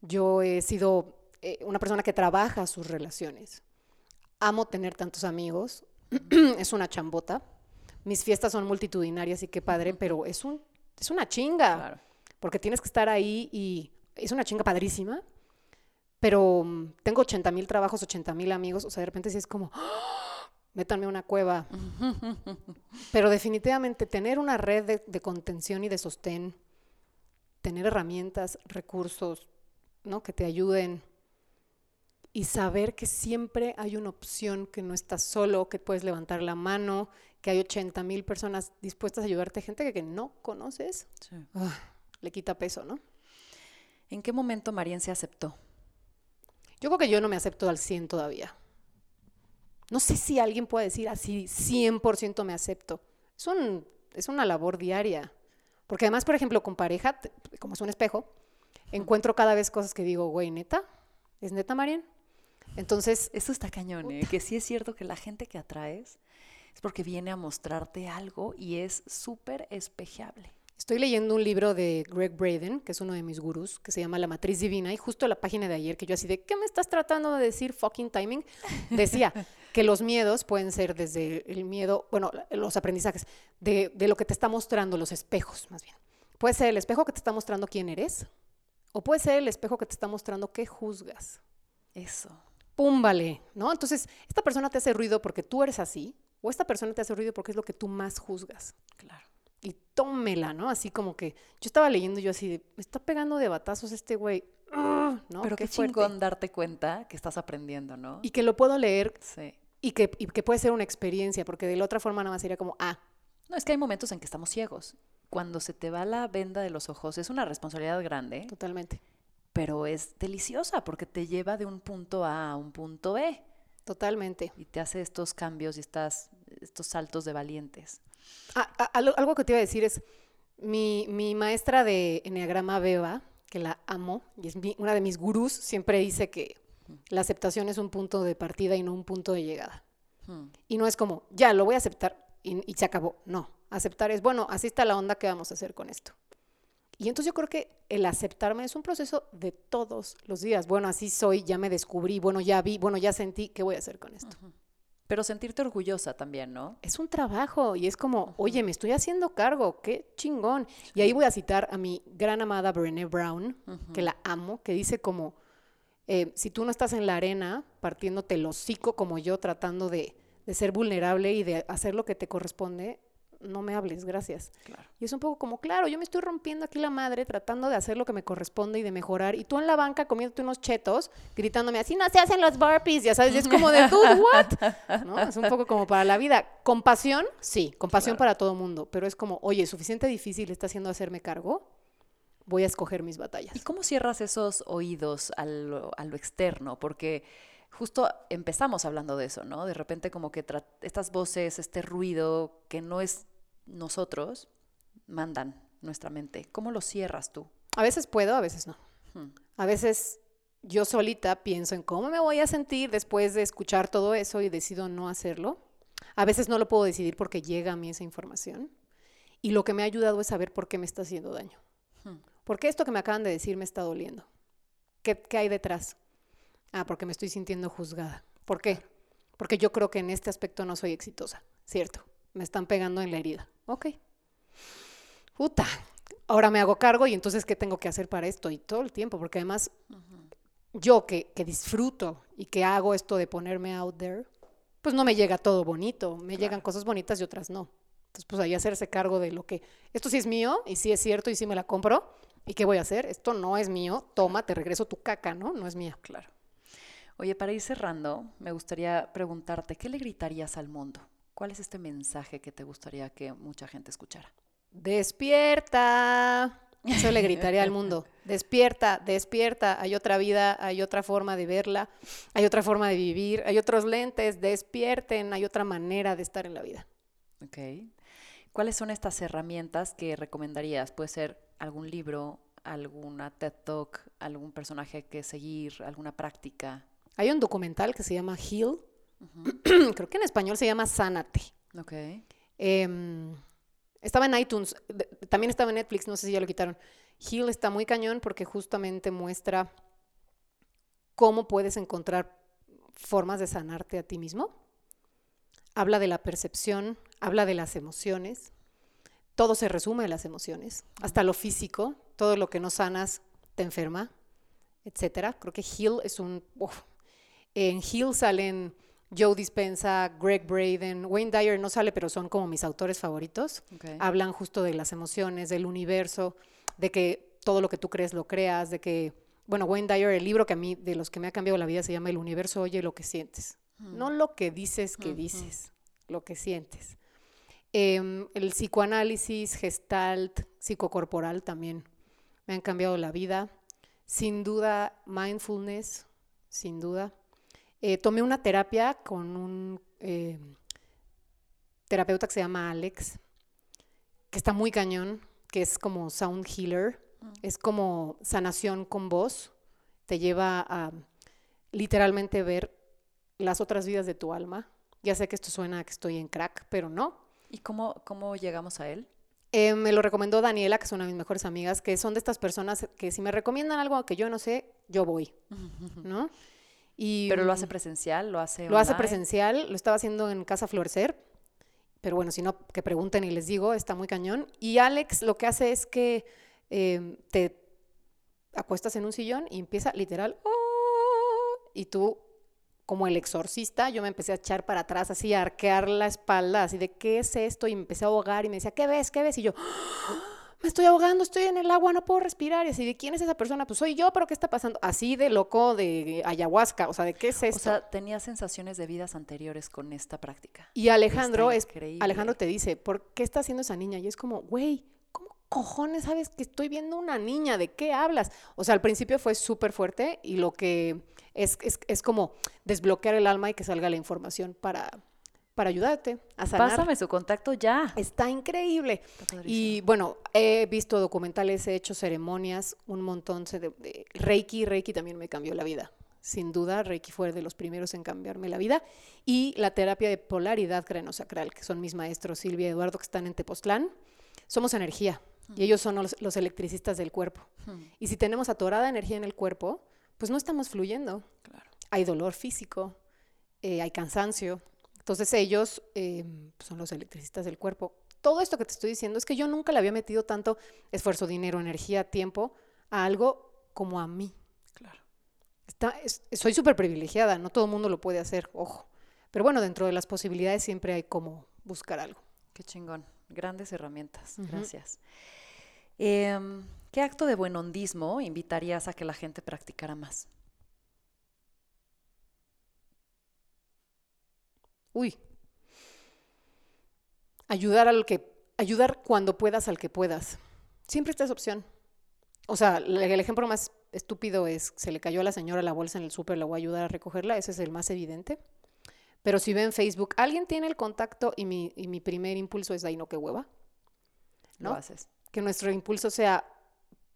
Yo he sido eh, una persona que trabaja sus relaciones. Amo tener tantos amigos, es una chambota. Mis fiestas son multitudinarias y qué padre, pero es un es una chinga. Claro. Porque tienes que estar ahí y es una chinga padrísima. Pero mm, tengo 80 mil trabajos, 80 mil amigos. O sea, de repente sí es como, métanme a una cueva. Pero definitivamente tener una red de, de, contención y de sostén, tener herramientas, recursos, ¿no? Que te ayuden. Y saber que siempre hay una opción, que no estás solo, que puedes levantar la mano, que hay 80 mil personas dispuestas a ayudarte, gente que, que no conoces, Sí. ah, le quita peso, ¿no? ¿En qué momento Marien se aceptó? Yo creo que yo no me acepto al 100 todavía. No sé si alguien puede decir así, 100% me acepto. Es, un, es una labor diaria. Porque además, por ejemplo, con pareja, como es un espejo, encuentro cada vez cosas que digo, güey, neta, ¿es neta, Marian? Entonces, Eso está cañón, ¿eh? Que sí es cierto que la gente que atraes es porque viene a mostrarte algo y es súper espejeable. Estoy leyendo un libro de Greg Braden, que es uno de mis gurús, que se llama La Matriz Divina, y justo la página de ayer, que yo así de, ¿qué me estás tratando de decir, fucking timing? Decía que los miedos pueden ser desde el miedo, bueno, los aprendizajes, de, de lo que te está mostrando, los espejos, más bien. Puede ser el espejo que te está mostrando quién eres, o puede ser el espejo que te está mostrando qué juzgas. Eso. Púmbale, ¿no? Entonces, esta persona te hace ruido porque tú eres así, o esta persona te hace ruido porque es lo que tú más juzgas Claro. y tómela, ¿no? Así como que yo estaba leyendo y yo así de, me está pegando de batazos este güey, ¡Ugh! ¿no? Pero qué, fuerte. chingón darte cuenta que estás aprendiendo, ¿no? Y que lo puedo leer Sí. y que, y que puede ser una experiencia, porque de la otra forma nada más sería como, ah, No, es que hay momentos en que estamos ciegos. Cuando se te va la venda de los ojos es una responsabilidad grande, totalmente, pero es deliciosa porque te lleva de un punto A a un punto B totalmente. y te hace estos cambios y estas, estos saltos de valientes. Ah, ah, algo, algo que te iba a decir es, mi, mi maestra de Enneagrama Beba, que la amo, y es mi- una de mis gurús, siempre dice que la aceptación es un punto de partida y no un punto de llegada. Hmm. Y no es como, ya, lo voy a aceptar y, y se acabó. No, aceptar es, bueno, así está la onda, ¿qué vamos a hacer con esto? Y entonces yo creo que el aceptarme es un proceso de todos los días. Bueno, así soy, ya me descubrí, bueno, ya vi, bueno, ya sentí, ¿qué voy a hacer con esto? Pero sentirte orgullosa también, ¿no? Es un trabajo y es como, oye, me estoy haciendo cargo, qué chingón. Y ahí voy a citar a mi gran amada Brené Brown, que la amo, que dice como, eh, si tú no estás en la arena partiéndote el hocico como yo, tratando de, de ser vulnerable y de hacer lo que te corresponde, no me hables, gracias. Claro. Y es un poco como, claro, yo me estoy rompiendo aquí la madre tratando de hacer lo que me corresponde y de mejorar. Y tú en la banca comiéndote unos chetos, gritándome, así no se hacen los burpees, ya sabes, y es como de, dude, what? ¿No? Es un poco como para la vida. Compasión, sí, compasión Claro. para todo mundo, pero es como, oye, suficiente difícil está haciendo hacerme cargo, voy a escoger mis batallas. ¿Y cómo cierras esos oídos a lo, a lo externo? Porque justo empezamos hablando de eso, ¿no? De repente como que estas voces, este ruido que no es nosotros, mandan nuestra mente. ¿Cómo lo cierras tú? A veces puedo, a veces no. Hmm. A veces yo solita pienso en cómo me voy a sentir después de escuchar todo eso y decido no hacerlo. A veces no lo puedo decidir porque llega a mí esa información. Y lo que me ha ayudado es saber por qué me está haciendo daño. Hmm. ¿Por qué esto que me acaban de decir me está doliendo? ¿Qué, qué hay detrás? Ah, porque me estoy sintiendo juzgada. ¿Por qué? Porque yo creo que en este aspecto no soy exitosa, ¿cierto? Me están pegando en la herida. Ok. Puta. Ahora me hago cargo y entonces, ¿qué tengo que hacer para esto? Y todo el tiempo, porque además yo que, que disfruto y que hago esto de ponerme out there, pues no me llega todo bonito. Me llegan cosas bonitas y otras no. Entonces, pues ahí hacerse cargo de lo que, esto sí es mío y sí es cierto y sí me la compro. ¿Y qué voy a hacer? Esto no es mío. Toma, te regreso tu caca, ¿no? No es mía. Claro. Oye, para ir cerrando, me gustaría preguntarte, ¿qué le gritarías al mundo? ¿Cuál es este mensaje que te gustaría que mucha gente escuchara? Despierta. Eso le gritaría al mundo. Despierta, despierta. Hay otra vida, hay otra forma de verla, hay otra forma de vivir, hay otros lentes. Despierten, hay otra manera de estar en la vida. Ok. ¿Cuáles son estas herramientas que recomendarías? Puede ser algún libro, alguna TED Talk, algún personaje que seguir, alguna práctica. Hay un documental que se llama Heal. Creo que en español se llama Sánate. Ok. Em, estaba en iTunes, también estaba en Netflix, no sé si ya lo quitaron. Heal está muy cañón porque justamente muestra cómo puedes encontrar formas de sanarte a ti mismo. Habla de la percepción, habla de las emociones. Todo se resume en las emociones, hasta lo físico, todo lo que no sanas te enferma, etcétera. Creo que Heal es un en Heal salen Joe Dispensa, Greg Braden, Wayne Dyer no sale, pero son como mis autores favoritos. Hablan justo de las emociones, del universo, de que todo lo que tú crees lo creas, de que, bueno, Wayne Dyer, el libro que a mí, de los que me ha cambiado la vida, se llama El universo oye lo que sientes. Hmm. No lo que dices que dices, lo que sientes. Em, el psicoanálisis, gestalt, psicocorporal también me han cambiado la vida. Sin duda, mindfulness, sin duda. Eh, tomé una terapia con un eh, terapeuta que se llama Alex, que está muy cañón, que es como sound healer, mm. es como sanación con voz, te lleva a literalmente ver las otras vidas de tu alma. Ya sé que esto suena a que estoy en crack, pero no. ¿Y cómo, cómo llegamos a él? Eh, me lo recomendó Daniela, que es una de mis mejores amigas, que son de estas personas que si me recomiendan algo que yo no sé, yo voy, ¿no? Pero lo hace presencial, lo hace Lo hace presencial, lo estaba haciendo en Casa Florecer, pero bueno, si no, que pregunten y les digo, está muy cañón. Y Alex lo que hace es que em, te acuestas en un sillón y empieza literal, ¡oh! y tú, como el exorcista, yo me empecé a echar para atrás, así, a arquear la espalda, así de, ¿qué es esto? Y me empecé a ahogar y me decía, ¿qué ves? ¿Qué ves? Y yo, me estoy ahogando, estoy en el agua, no puedo respirar. Y así, ¿de quién es esa persona? Pues soy yo, pero ¿qué está pasando? Así de loco de ayahuasca, o sea, ¿de qué es esto? O sea, tenía sensaciones de vidas anteriores con esta práctica. Y Alejandro, es, Alejandro te dice, ¿por qué está haciendo esa niña? Y es como, güey, ¿cómo cojones sabes que estoy viendo una niña? ¿De qué hablas? O sea, al principio fue súper fuerte y lo que es, es, es como desbloquear el alma y que salga la información para para ayudarte a sanar. Pásame su contacto ya. Está increíble. y bueno, he visto documentales, he hecho ceremonias, un montón de, Reiki, Reiki también me cambió la vida. Sin duda, Reiki fue de los primeros en cambiarme la vida. Y la terapia de polaridad crenosacral, que son mis maestros Silvia y Eduardo, que están en Tepoztlán. Somos energía y ellos son los, electricistas del cuerpo. Y si tenemos atorada energía en el cuerpo, pues no estamos fluyendo. Claro. Hay dolor físico, eh, hay cansancio, entonces ellos eh, son los electricistas del cuerpo. Todo esto que te estoy diciendo es que yo nunca le había metido tanto esfuerzo, dinero, energía, tiempo a algo como a mí. Claro. Está, soy súper privilegiada, no todo el mundo lo puede hacer, ojo. Pero bueno, dentro de las posibilidades siempre hay como buscar algo. Qué chingón. Grandes herramientas. Gracias. Em, ¿Qué acto de buen hondismo invitarías a que la gente practicara más? Uy, ayudar al que, ayudar cuando puedas al que puedas. Siempre está esa opción. O sea, el ejemplo más estúpido es, se le cayó a la señora la bolsa en el súper, la voy a ayudar a recogerla, ese es el más evidente. Pero si ve en Facebook, alguien tiene el contacto y mi, y mi primer impulso es, ahí no, qué hueva. ¿no? Lo haces. Que nuestro impulso sea,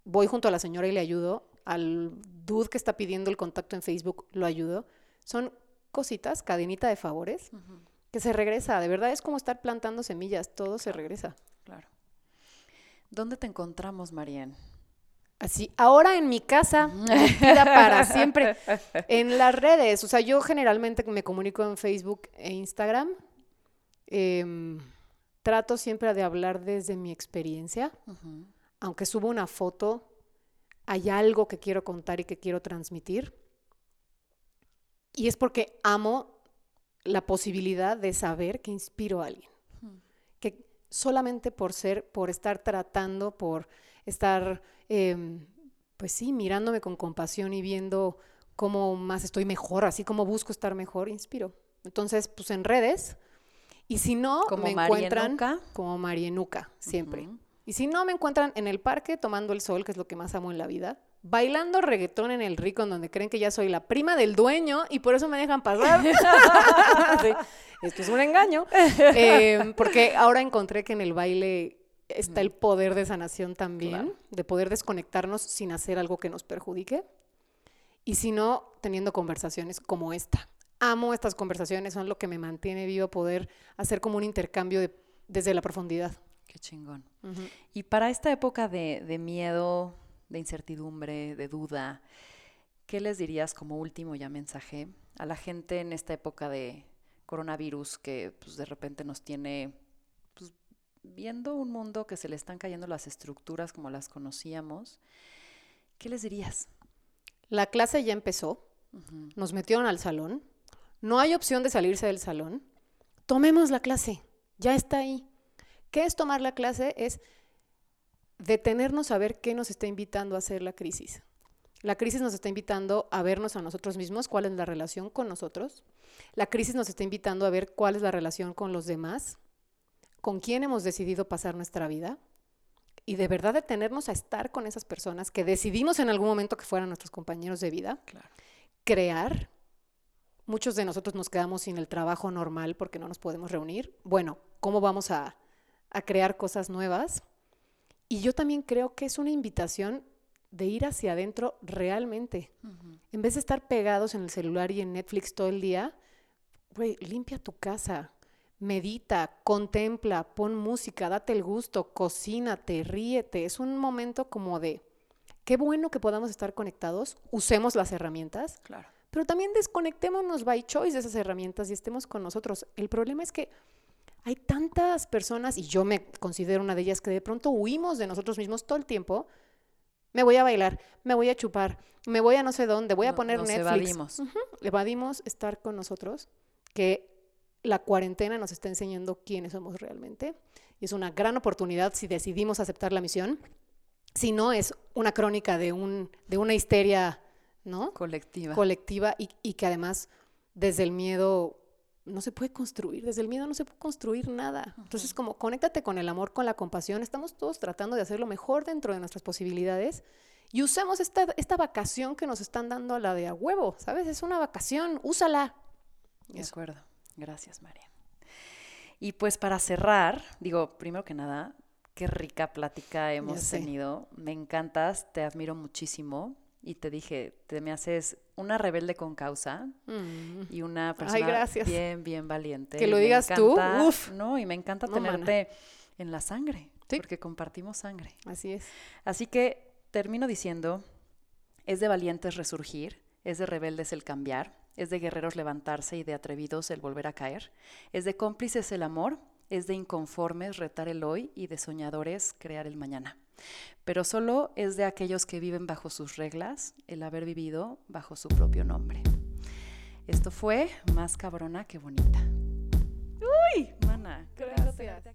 voy junto a la señora y le ayudo, al dude que está pidiendo el contacto en Facebook lo ayudo. Son cositas, cadenita de favores, que se regresa. De verdad es como estar plantando semillas, todo se regresa. Claro. ¿Dónde te encontramos, Marian? Así, ahora en mi casa, para siempre, en las redes. O sea, yo generalmente me comunico en Facebook e Instagram. Em, trato siempre de hablar desde mi experiencia. Aunque subo una foto, hay algo que quiero contar y que quiero transmitir. Y es porque amo la posibilidad de saber que inspiro a alguien. Que solamente por ser, por estar tratando, por estar, em, pues sí, mirándome con compasión y viendo cómo más estoy mejor, así como busco estar mejor, inspiro. Entonces, pues en redes. Y si no, me encuentran como Marienuca, siempre. Y si no, me encuentran en el parque tomando el sol, que es lo que más amo en la vida, bailando reggaetón en el rico, en donde creen que ya soy la prima del dueño y por eso me dejan pasar. Sí, esto es un engaño. Eh, porque ahora encontré que en el baile está el poder de sanación también, Claro. de poder desconectarnos sin hacer algo que nos perjudique. Y si no, teniendo conversaciones como esta. Amo estas conversaciones, son lo que me mantiene vivo, poder hacer como un intercambio de- desde la profundidad. Qué chingón. Y para esta época de, de miedo, de incertidumbre, de duda, ¿qué les dirías como último ya mensaje a la gente en esta época de coronavirus que pues, de repente nos tiene pues, viendo un mundo que se le están cayendo las estructuras como las conocíamos? ¿Qué les dirías? La clase ya empezó, nos metieron al salón, no hay opción de salirse del salón. Tomemos la clase, ya está ahí. ¿Qué es tomar la clase? Es detenernos a ver qué nos está invitando a hacer la crisis. La crisis nos está invitando a vernos a nosotros mismos, cuál es la relación con nosotros. La crisis nos está invitando a ver cuál es la relación con los demás, con quién hemos decidido pasar nuestra vida. Y de verdad detenernos a estar con esas personas que decidimos en algún momento que fueran nuestros compañeros de vida Claro. crear. Muchos de nosotros nos quedamos sin el trabajo normal porque no nos podemos reunir. Bueno, ¿cómo vamos a, a crear cosas nuevas? Y yo también creo que es una invitación de ir hacia adentro realmente. En vez de estar pegados en el celular y en Netflix todo el día, güey, limpia tu casa, medita, contempla, pon música, date el gusto, cocínate, ríete. Es un momento como de, qué bueno que podamos estar conectados, usemos las herramientas, Claro. pero también desconectémonos by choice de esas herramientas y estemos con nosotros. El problema es que hay tantas personas, y yo me considero una de ellas, que de pronto huimos de nosotros mismos todo el tiempo. Me voy a bailar, me voy a chupar, me voy a no sé dónde, voy a No- poner nos Netflix. evadimos. Ujú, Evadimos estar con nosotros, que la cuarentena nos está enseñando quiénes somos realmente. Y es una gran oportunidad si decidimos aceptar la misión. Si no, es una crónica de, un, de una histeria, ¿no? Colectiva. colectiva y, y que además desde el miedo no se puede construir, desde el miedo no se puede construir nada. Entonces, como conéctate con el amor, con la compasión, estamos todos tratando de hacer lo mejor dentro de nuestras posibilidades y usemos esta, esta vacación que nos están dando a la de a huevo, ¿sabes? Es una vacación, úsala. De Eso. acuerdo. Gracias, María. Y pues para cerrar, digo, primero que nada, qué rica plática hemos tenido. Me encantas, te admiro muchísimo. Y te dije, te me haces una rebelde con causa Mm. y una persona bien, bien valiente. Que lo digas tú, uf. No, y me encanta No, mana. tenerte en la sangre, Sí. porque compartimos sangre. Así es. Así que termino diciendo, es de valientes resurgir, es de rebeldes el cambiar, es de guerreros levantarse y de atrevidos el volver a caer, es de cómplices el amor, es de inconformes retar el hoy y de soñadores crear el mañana. Pero solo es de aquellos que viven bajo sus reglas el haber vivido bajo su propio nombre. Esto fue más cabrona que bonita. Uy, mana. Gracias.